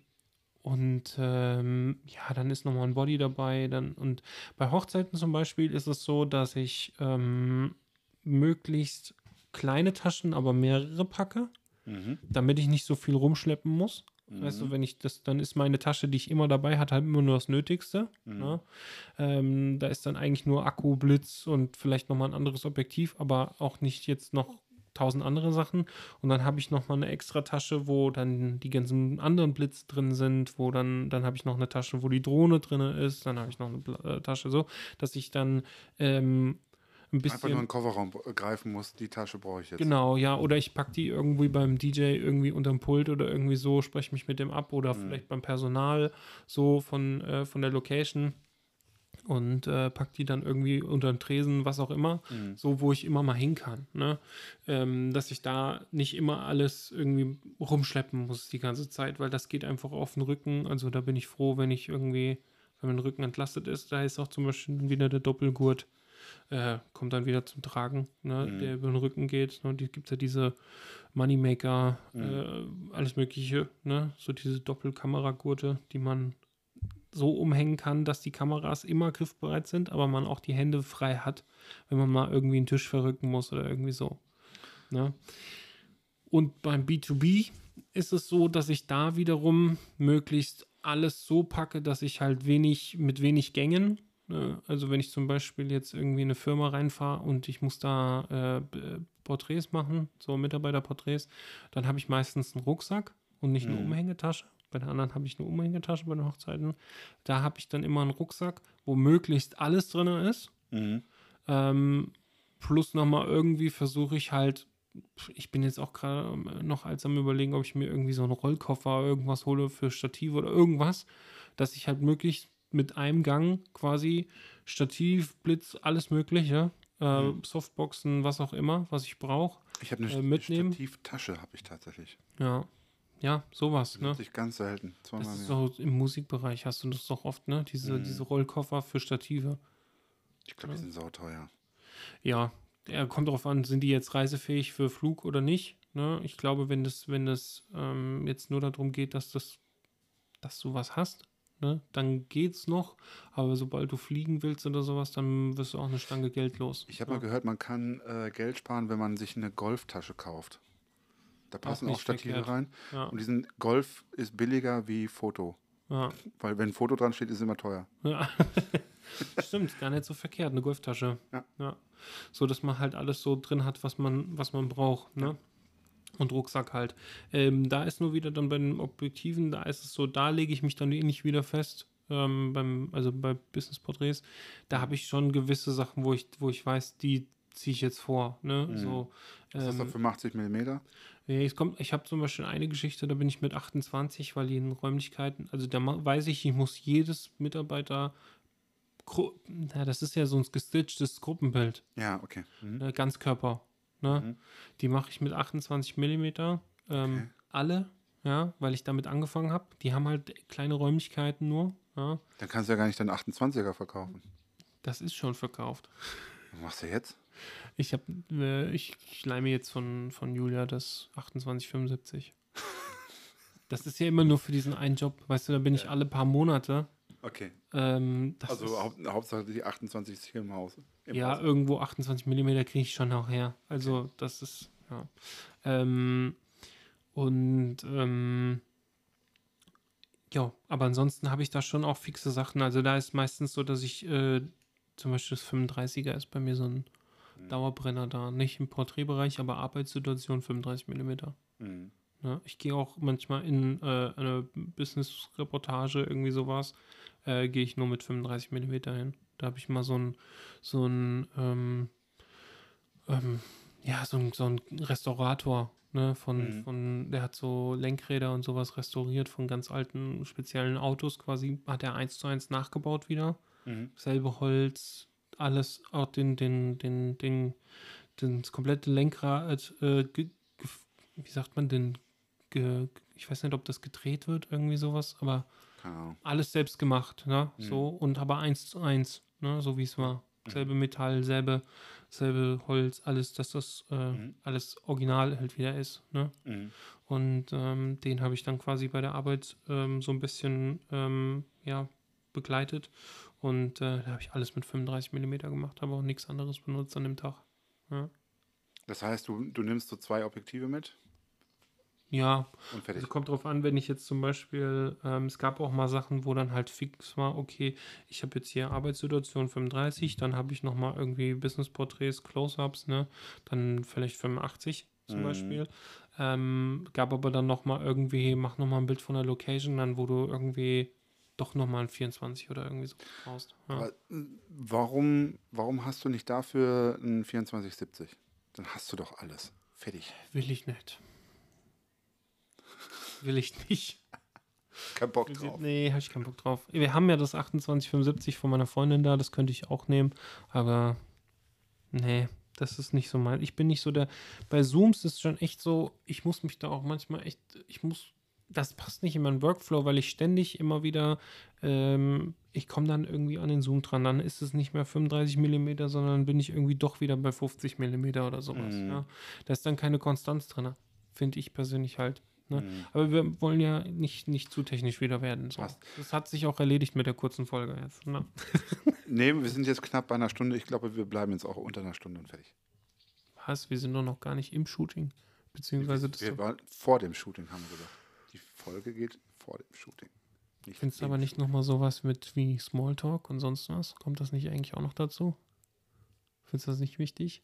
und ähm, ja, dann ist nochmal ein Body dabei. Dann, und bei Hochzeiten zum Beispiel ist es so, dass ich ähm, möglichst kleine Taschen, aber mehrere packe, Mhm. damit ich nicht so viel rumschleppen muss. Weißt du, wenn ich das, dann ist meine Tasche, die ich immer dabei hatte, halt immer nur das Nötigste. Mhm. Ne? Ähm, da ist dann eigentlich nur Akku, Blitz und vielleicht nochmal ein anderes Objektiv, aber auch nicht jetzt noch tausend andere Sachen. Und dann habe ich nochmal eine extra Tasche, wo dann die ganzen anderen Blitze drin sind, wo dann, dann habe ich noch eine Tasche, wo die Drohne drin ist, dann habe ich noch eine äh, Tasche so, dass ich dann ähm, ein Einfach nur in bisschen. den Kofferraum äh, greifen muss, die Tasche brauche ich jetzt. Genau, ja, oder ich packe die irgendwie beim DJ irgendwie unterm Pult oder irgendwie so, spreche mich mit dem ab oder vielleicht beim Personal so von, äh, von der Location und äh, pack die dann irgendwie unter den Tresen, was auch immer, Mhm. so wo ich immer mal hin kann. Ne? Ähm, dass ich da nicht immer alles irgendwie rumschleppen muss die ganze Zeit, weil das geht einfach auf den Rücken. Also da bin ich froh, wenn ich irgendwie, wenn mein Rücken entlastet ist. Da ist auch zum Beispiel wieder der Doppelgurt, äh, kommt dann wieder zum Tragen, ne? Mhm. der über den Rücken geht. Ne? Die gibt es ja diese Moneymaker, äh, alles Mögliche, ne? so diese Doppelkameragurte, die man so umhängen kann, dass die Kameras immer griffbereit sind, aber man auch die Hände frei hat, wenn man mal irgendwie einen Tisch verrücken muss oder irgendwie so. Ne? Und beim B2B ist es so, dass ich da wiederum möglichst alles so packe, dass ich halt wenig mit wenig Gängen, ne? also wenn ich zum Beispiel jetzt irgendwie in eine Firma reinfahre und ich muss da äh, Porträts machen, so Mitarbeiterporträts, dann habe ich meistens einen Rucksack und nicht eine Mhm. Umhängetasche. Bei den anderen habe ich eine Umhängetasche bei den Hochzeiten. Da habe ich dann immer einen Rucksack, wo möglichst alles drin ist. Mhm. Ähm, plus nochmal irgendwie versuche ich halt, ich bin jetzt auch gerade ähm, noch als am überlegen, ob ich mir irgendwie so einen Rollkoffer irgendwas hole für Stative oder irgendwas, dass ich halt möglichst mit einem Gang quasi Stativ, Blitz, alles Mögliche, äh, Mhm. Softboxen, was auch immer, was ich brauche. Ich habe eine Äh, mitnehmen. Stativtasche, habe ich tatsächlich. Ja, ja, sowas, ne? Nutze ich ganz selten. Das Zweimal ist im Jahr. so im Musikbereich hast du das doch oft, ne? Diese, Mhm. diese Rollkoffer für Stative. Ich glaube, die sind sauteuer. Ja, er kommt darauf an, sind die jetzt reisefähig für Flug oder nicht. Ne? Ich glaube, wenn das, wenn das ähm, jetzt nur darum geht, dass das, dass du was hast, ne, dann geht's noch. Aber sobald du fliegen willst oder sowas, dann wirst du auch eine Stange Geld los. Ich habe mal gehört, man kann äh, Geld sparen, wenn man sich eine Golftasche kauft. Da passen auch, Stative verkehrt. rein. Ja, Und diesen Golf ist billiger wie Foto. ja, Weil wenn Foto dran steht, ist es immer teuer. ja. <laughs> Stimmt, gar nicht so verkehrt, eine Golftasche. Ja. So, dass man halt alles so drin hat, was man, was man braucht, ne? Und Rucksack halt. Ähm, da ist nur wieder dann bei den Objektiven, da ist es so, da lege ich mich dann ähnlich wieder fest. Ähm, beim, also bei Business Porträts, da habe ich schon gewisse Sachen, wo ich, wo ich weiß, die ziehe ich jetzt vor. Ne? Mhm. So, Ist das ähm, doch 85 mm? ja, es kommt, ich habe zum Beispiel eine Geschichte, da bin ich mit 28, weil die in Räumlichkeiten, also da weiß ich, ich muss jedes Mitarbeiter, na, das ist ja so ein gestitchtes Gruppenbild, Ja, okay. Mhm. ne, Ganzkörper. Ne? Mhm. Die mache ich mit 28 Millimeter, ähm, Okay. alle, ja, weil ich damit angefangen habe. Die haben halt kleine Räumlichkeiten nur, ja. Dann kannst du ja gar nicht deinen 28er verkaufen. Das ist schon verkauft. Was machst du jetzt? Ich habe, äh, ich, ich leih mir jetzt von, von Julia das 2875. <laughs> das ist ja immer nur für diesen einen Job. Weißt du, da bin ich alle paar Monate. Okay. Ähm, Also ist, Haupt, Hauptsache die 28 ist hier im Haus. Im ja, Haus. irgendwo 28 mm kriege ich schon auch her. Also das ist, ja. Ähm, und ähm, ja, aber ansonsten habe ich da schon auch fixe Sachen. Also da ist meistens so, dass ich äh, zum Beispiel das 35er ist bei mir so ein Dauerbrenner da. Nicht im Porträtbereich, aber Arbeitssituation 35 mm. Mhm. Ja, ich gehe auch manchmal in äh, eine Business-Reportage, irgendwie sowas, äh, gehe ich nur mit 35 mm hin. Da habe ich mal so ein, so ein, ähm, ähm, ja, so ein, so ein Restaurator, ne, von, Mhm. von, der hat so Lenkräder und sowas restauriert von ganz alten speziellen Autos quasi, hat er eins zu eins nachgebaut wieder. Mhm. Selbe Holz, alles, auch den, den, den, den, den das komplette Lenkrad, äh, wie sagt man denn, ge, ich weiß nicht, ob das gedreht wird, irgendwie sowas, aber Ahnung. alles selbst gemacht, ne? Mhm. So, und aber eins zu eins, ne? So wie es war. Selbe Metall, selbe, selbe Holz, alles, dass das äh, Mhm. alles original halt wieder ist, ne? Mhm. Und ähm, den habe ich dann quasi bei der Arbeit ähm, so ein bisschen ähm, ja, begleitet. Und äh, da habe ich alles mit 35 mm gemacht, habe auch nichts anderes benutzt an dem Tag. Ja, Das heißt, du, du nimmst so zwei Objektive mit ja und fertig. also kommt drauf an, wenn ich jetzt zum Beispiel, ähm, es gab auch mal Sachen, wo dann halt fix war, okay, ich habe jetzt hier Arbeitssituation 35, dann habe ich nochmal irgendwie Business-Porträts, Close-Ups, ne, dann vielleicht 85 zum Mhm. Beispiel. Ähm, gab aber dann nochmal irgendwie, mach nochmal ein Bild von der Location, dann wo du irgendwie doch nochmal ein 24 oder irgendwie so brauchst. Ja. Aber äh, warum, warum hast du nicht dafür ein 2470? Dann hast du doch alles. Fertig. Will ich nicht. Will ich nicht. Kein Bock drauf. Nee, habe ich keinen Bock drauf. Wir haben ja das 2875 von meiner Freundin da, das könnte ich auch nehmen, aber nee, das ist nicht so mein. Ich bin nicht so der. Bei Zooms ist schon echt so, ich muss mich da auch manchmal echt, ich muss, das passt nicht in meinen Workflow, weil ich ständig immer wieder, ähm, ich komme dann irgendwie an den Zoom dran, dann ist es nicht mehr 35 mm, sondern bin ich irgendwie doch wieder bei 50 mm oder sowas. Mhm. Ja. Da ist dann keine Konstanz drin, finde ich persönlich halt. Ne? Mhm. Aber wir wollen ja nicht, nicht zu technisch wieder werden. So. Passt. Das hat sich auch erledigt mit der kurzen Folge jetzt. Ne? <laughs> Nee, wir sind jetzt knapp bei einer Stunde. Ich glaube, wir bleiben jetzt auch unter einer Stunde und fertig. Was? Wir sind doch noch gar nicht im Shooting. Beziehungsweise das wir waren vor dem Shooting, haben wir gesagt. Die Folge geht vor dem Shooting. Nicht findest du aber nicht nochmal sowas mit wie Smalltalk und sonst was? Kommt das nicht eigentlich auch noch dazu? Findest du das nicht wichtig?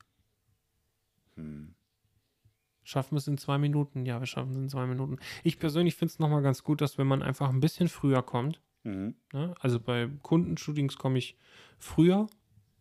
Hm. Schaffen wir es in zwei Minuten? Ja, wir schaffen es in zwei Minuten. Ich persönlich finde es nochmal ganz gut, dass wenn man einfach ein bisschen früher kommt, Mhm. ne? also bei Kundenshootings komme ich früher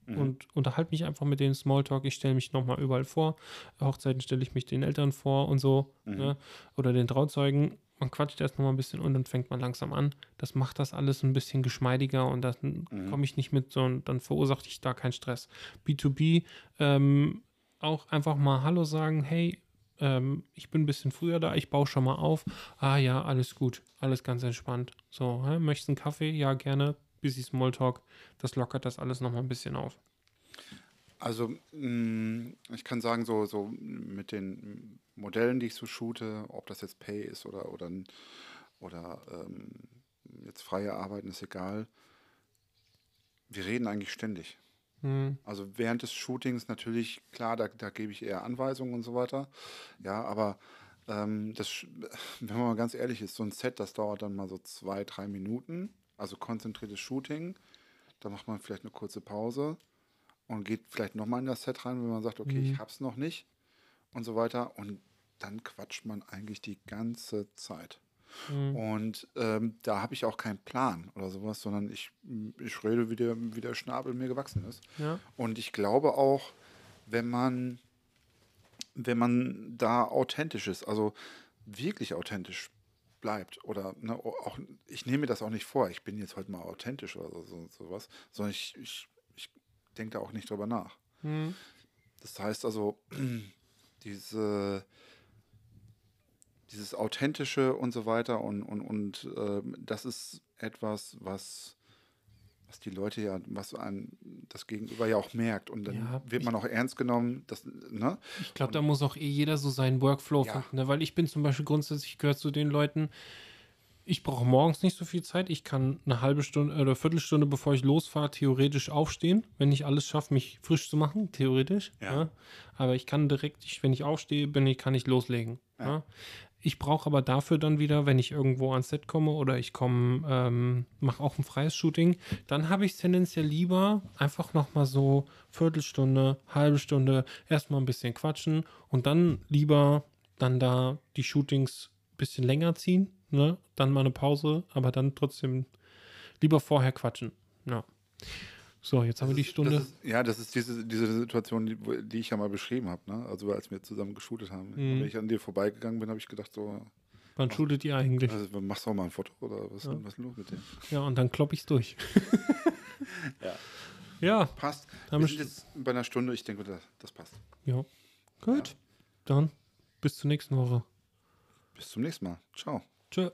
Mhm. und unterhalte mich einfach mit denen Smalltalk. Ich stelle mich nochmal überall vor. Hochzeiten stelle ich mich den Eltern vor und so. Mhm. Ne? Oder den Trauzeugen. Man quatscht erst nochmal ein bisschen und dann fängt man langsam an. Das macht das alles ein bisschen geschmeidiger und dann komme ich nicht mit so und dann verursache ich da keinen Stress. B2B ähm, auch einfach mal Hallo sagen, hey, ähm, ich bin ein bisschen früher da, ich baue schon mal auf. Ah ja, alles gut, alles ganz entspannt. So, hä? möchtest du einen Kaffee? Ja, gerne. Busy Smalltalk, das lockert das alles nochmal ein bisschen auf. Also, mh, ich kann sagen, so, so mit den Modellen, die ich so shoote, ob das jetzt Pay ist oder, oder, oder ähm, jetzt freie Arbeiten, ist egal. Wir reden eigentlich ständig. Hm. Also während des Shootings natürlich, klar, da, da gebe ich eher Anweisungen und so weiter. Ja, aber ähm, das, <laughs> wenn man mal ganz ehrlich ist, so ein Set, das dauert dann mal so zwei, drei Minuten. Also konzentriertes Shooting. Da macht man vielleicht eine kurze Pause und geht vielleicht nochmal in das Set rein, wenn man sagt, okay, ich hab's noch nicht und so weiter. Und dann quatscht man eigentlich die ganze Zeit. Und ähm, da habe ich auch keinen Plan oder sowas, sondern ich, ich rede, wie der, wie der Schnabel mir gewachsen ist. Ja. Und ich glaube auch, wenn man, wenn man da authentisch ist, also wirklich authentisch bleibt oder ne, auch, ich nehme mir das auch nicht vor, ich bin jetzt heute mal authentisch oder so, so, sowas, sondern ich, ich, ich denke da auch nicht drüber nach. Hm. Das heißt also, <clears throat> diese, dieses Authentische und so weiter und, und, und ähm, das ist etwas, was was die Leute ja, was ein, das Gegenüber ja auch merkt. Und dann Ja, wird man auch ernst genommen. Das, ne? Ich glaube, da muss auch eh jeder so seinen Workflow Ja. finden. Ne? Weil ich bin zum Beispiel grundsätzlich gehört zu den Leuten, ich brauche morgens nicht so viel Zeit. Ich kann eine halbe Stunde oder Viertelstunde, bevor ich losfahre, theoretisch aufstehen, wenn ich alles schaffe, mich frisch zu machen, theoretisch. Ja. Ja. Aber ich kann direkt, wenn ich aufstehe, bin ich, kann ich loslegen. Ja. Ja. Ich brauche aber dafür dann wieder, wenn ich irgendwo ans Set komme oder ich komme, ähm, mache auch ein freies Shooting, dann habe ich es tendenziell lieber einfach nochmal so Viertelstunde, halbe Stunde, erstmal ein bisschen quatschen und dann lieber dann da die Shootings ein bisschen länger ziehen, ne? Dann mal eine Pause, aber dann trotzdem lieber vorher quatschen. Ja. So, jetzt haben wir die Das Stunde. Das ist, ja, das ist diese, diese Situation, die, die ich ja mal beschrieben habe. Ne? Also als wir zusammen geshootet haben. Mhm. Wenn ich an dir vorbeigegangen bin, habe ich gedacht, so, Wann shootet ihr eigentlich? also, machst du auch mal ein Foto oder was, was ist denn los mit dir? Ja, und dann klopp ich's durch. <laughs> Ja. Ja, Passt. Haben wir sind jetzt bei einer Stunde, ich denke, das, das passt. ja. Gut. Dann bis zur nächsten Woche. Bis zum nächsten Mal. Ciao. Tschö.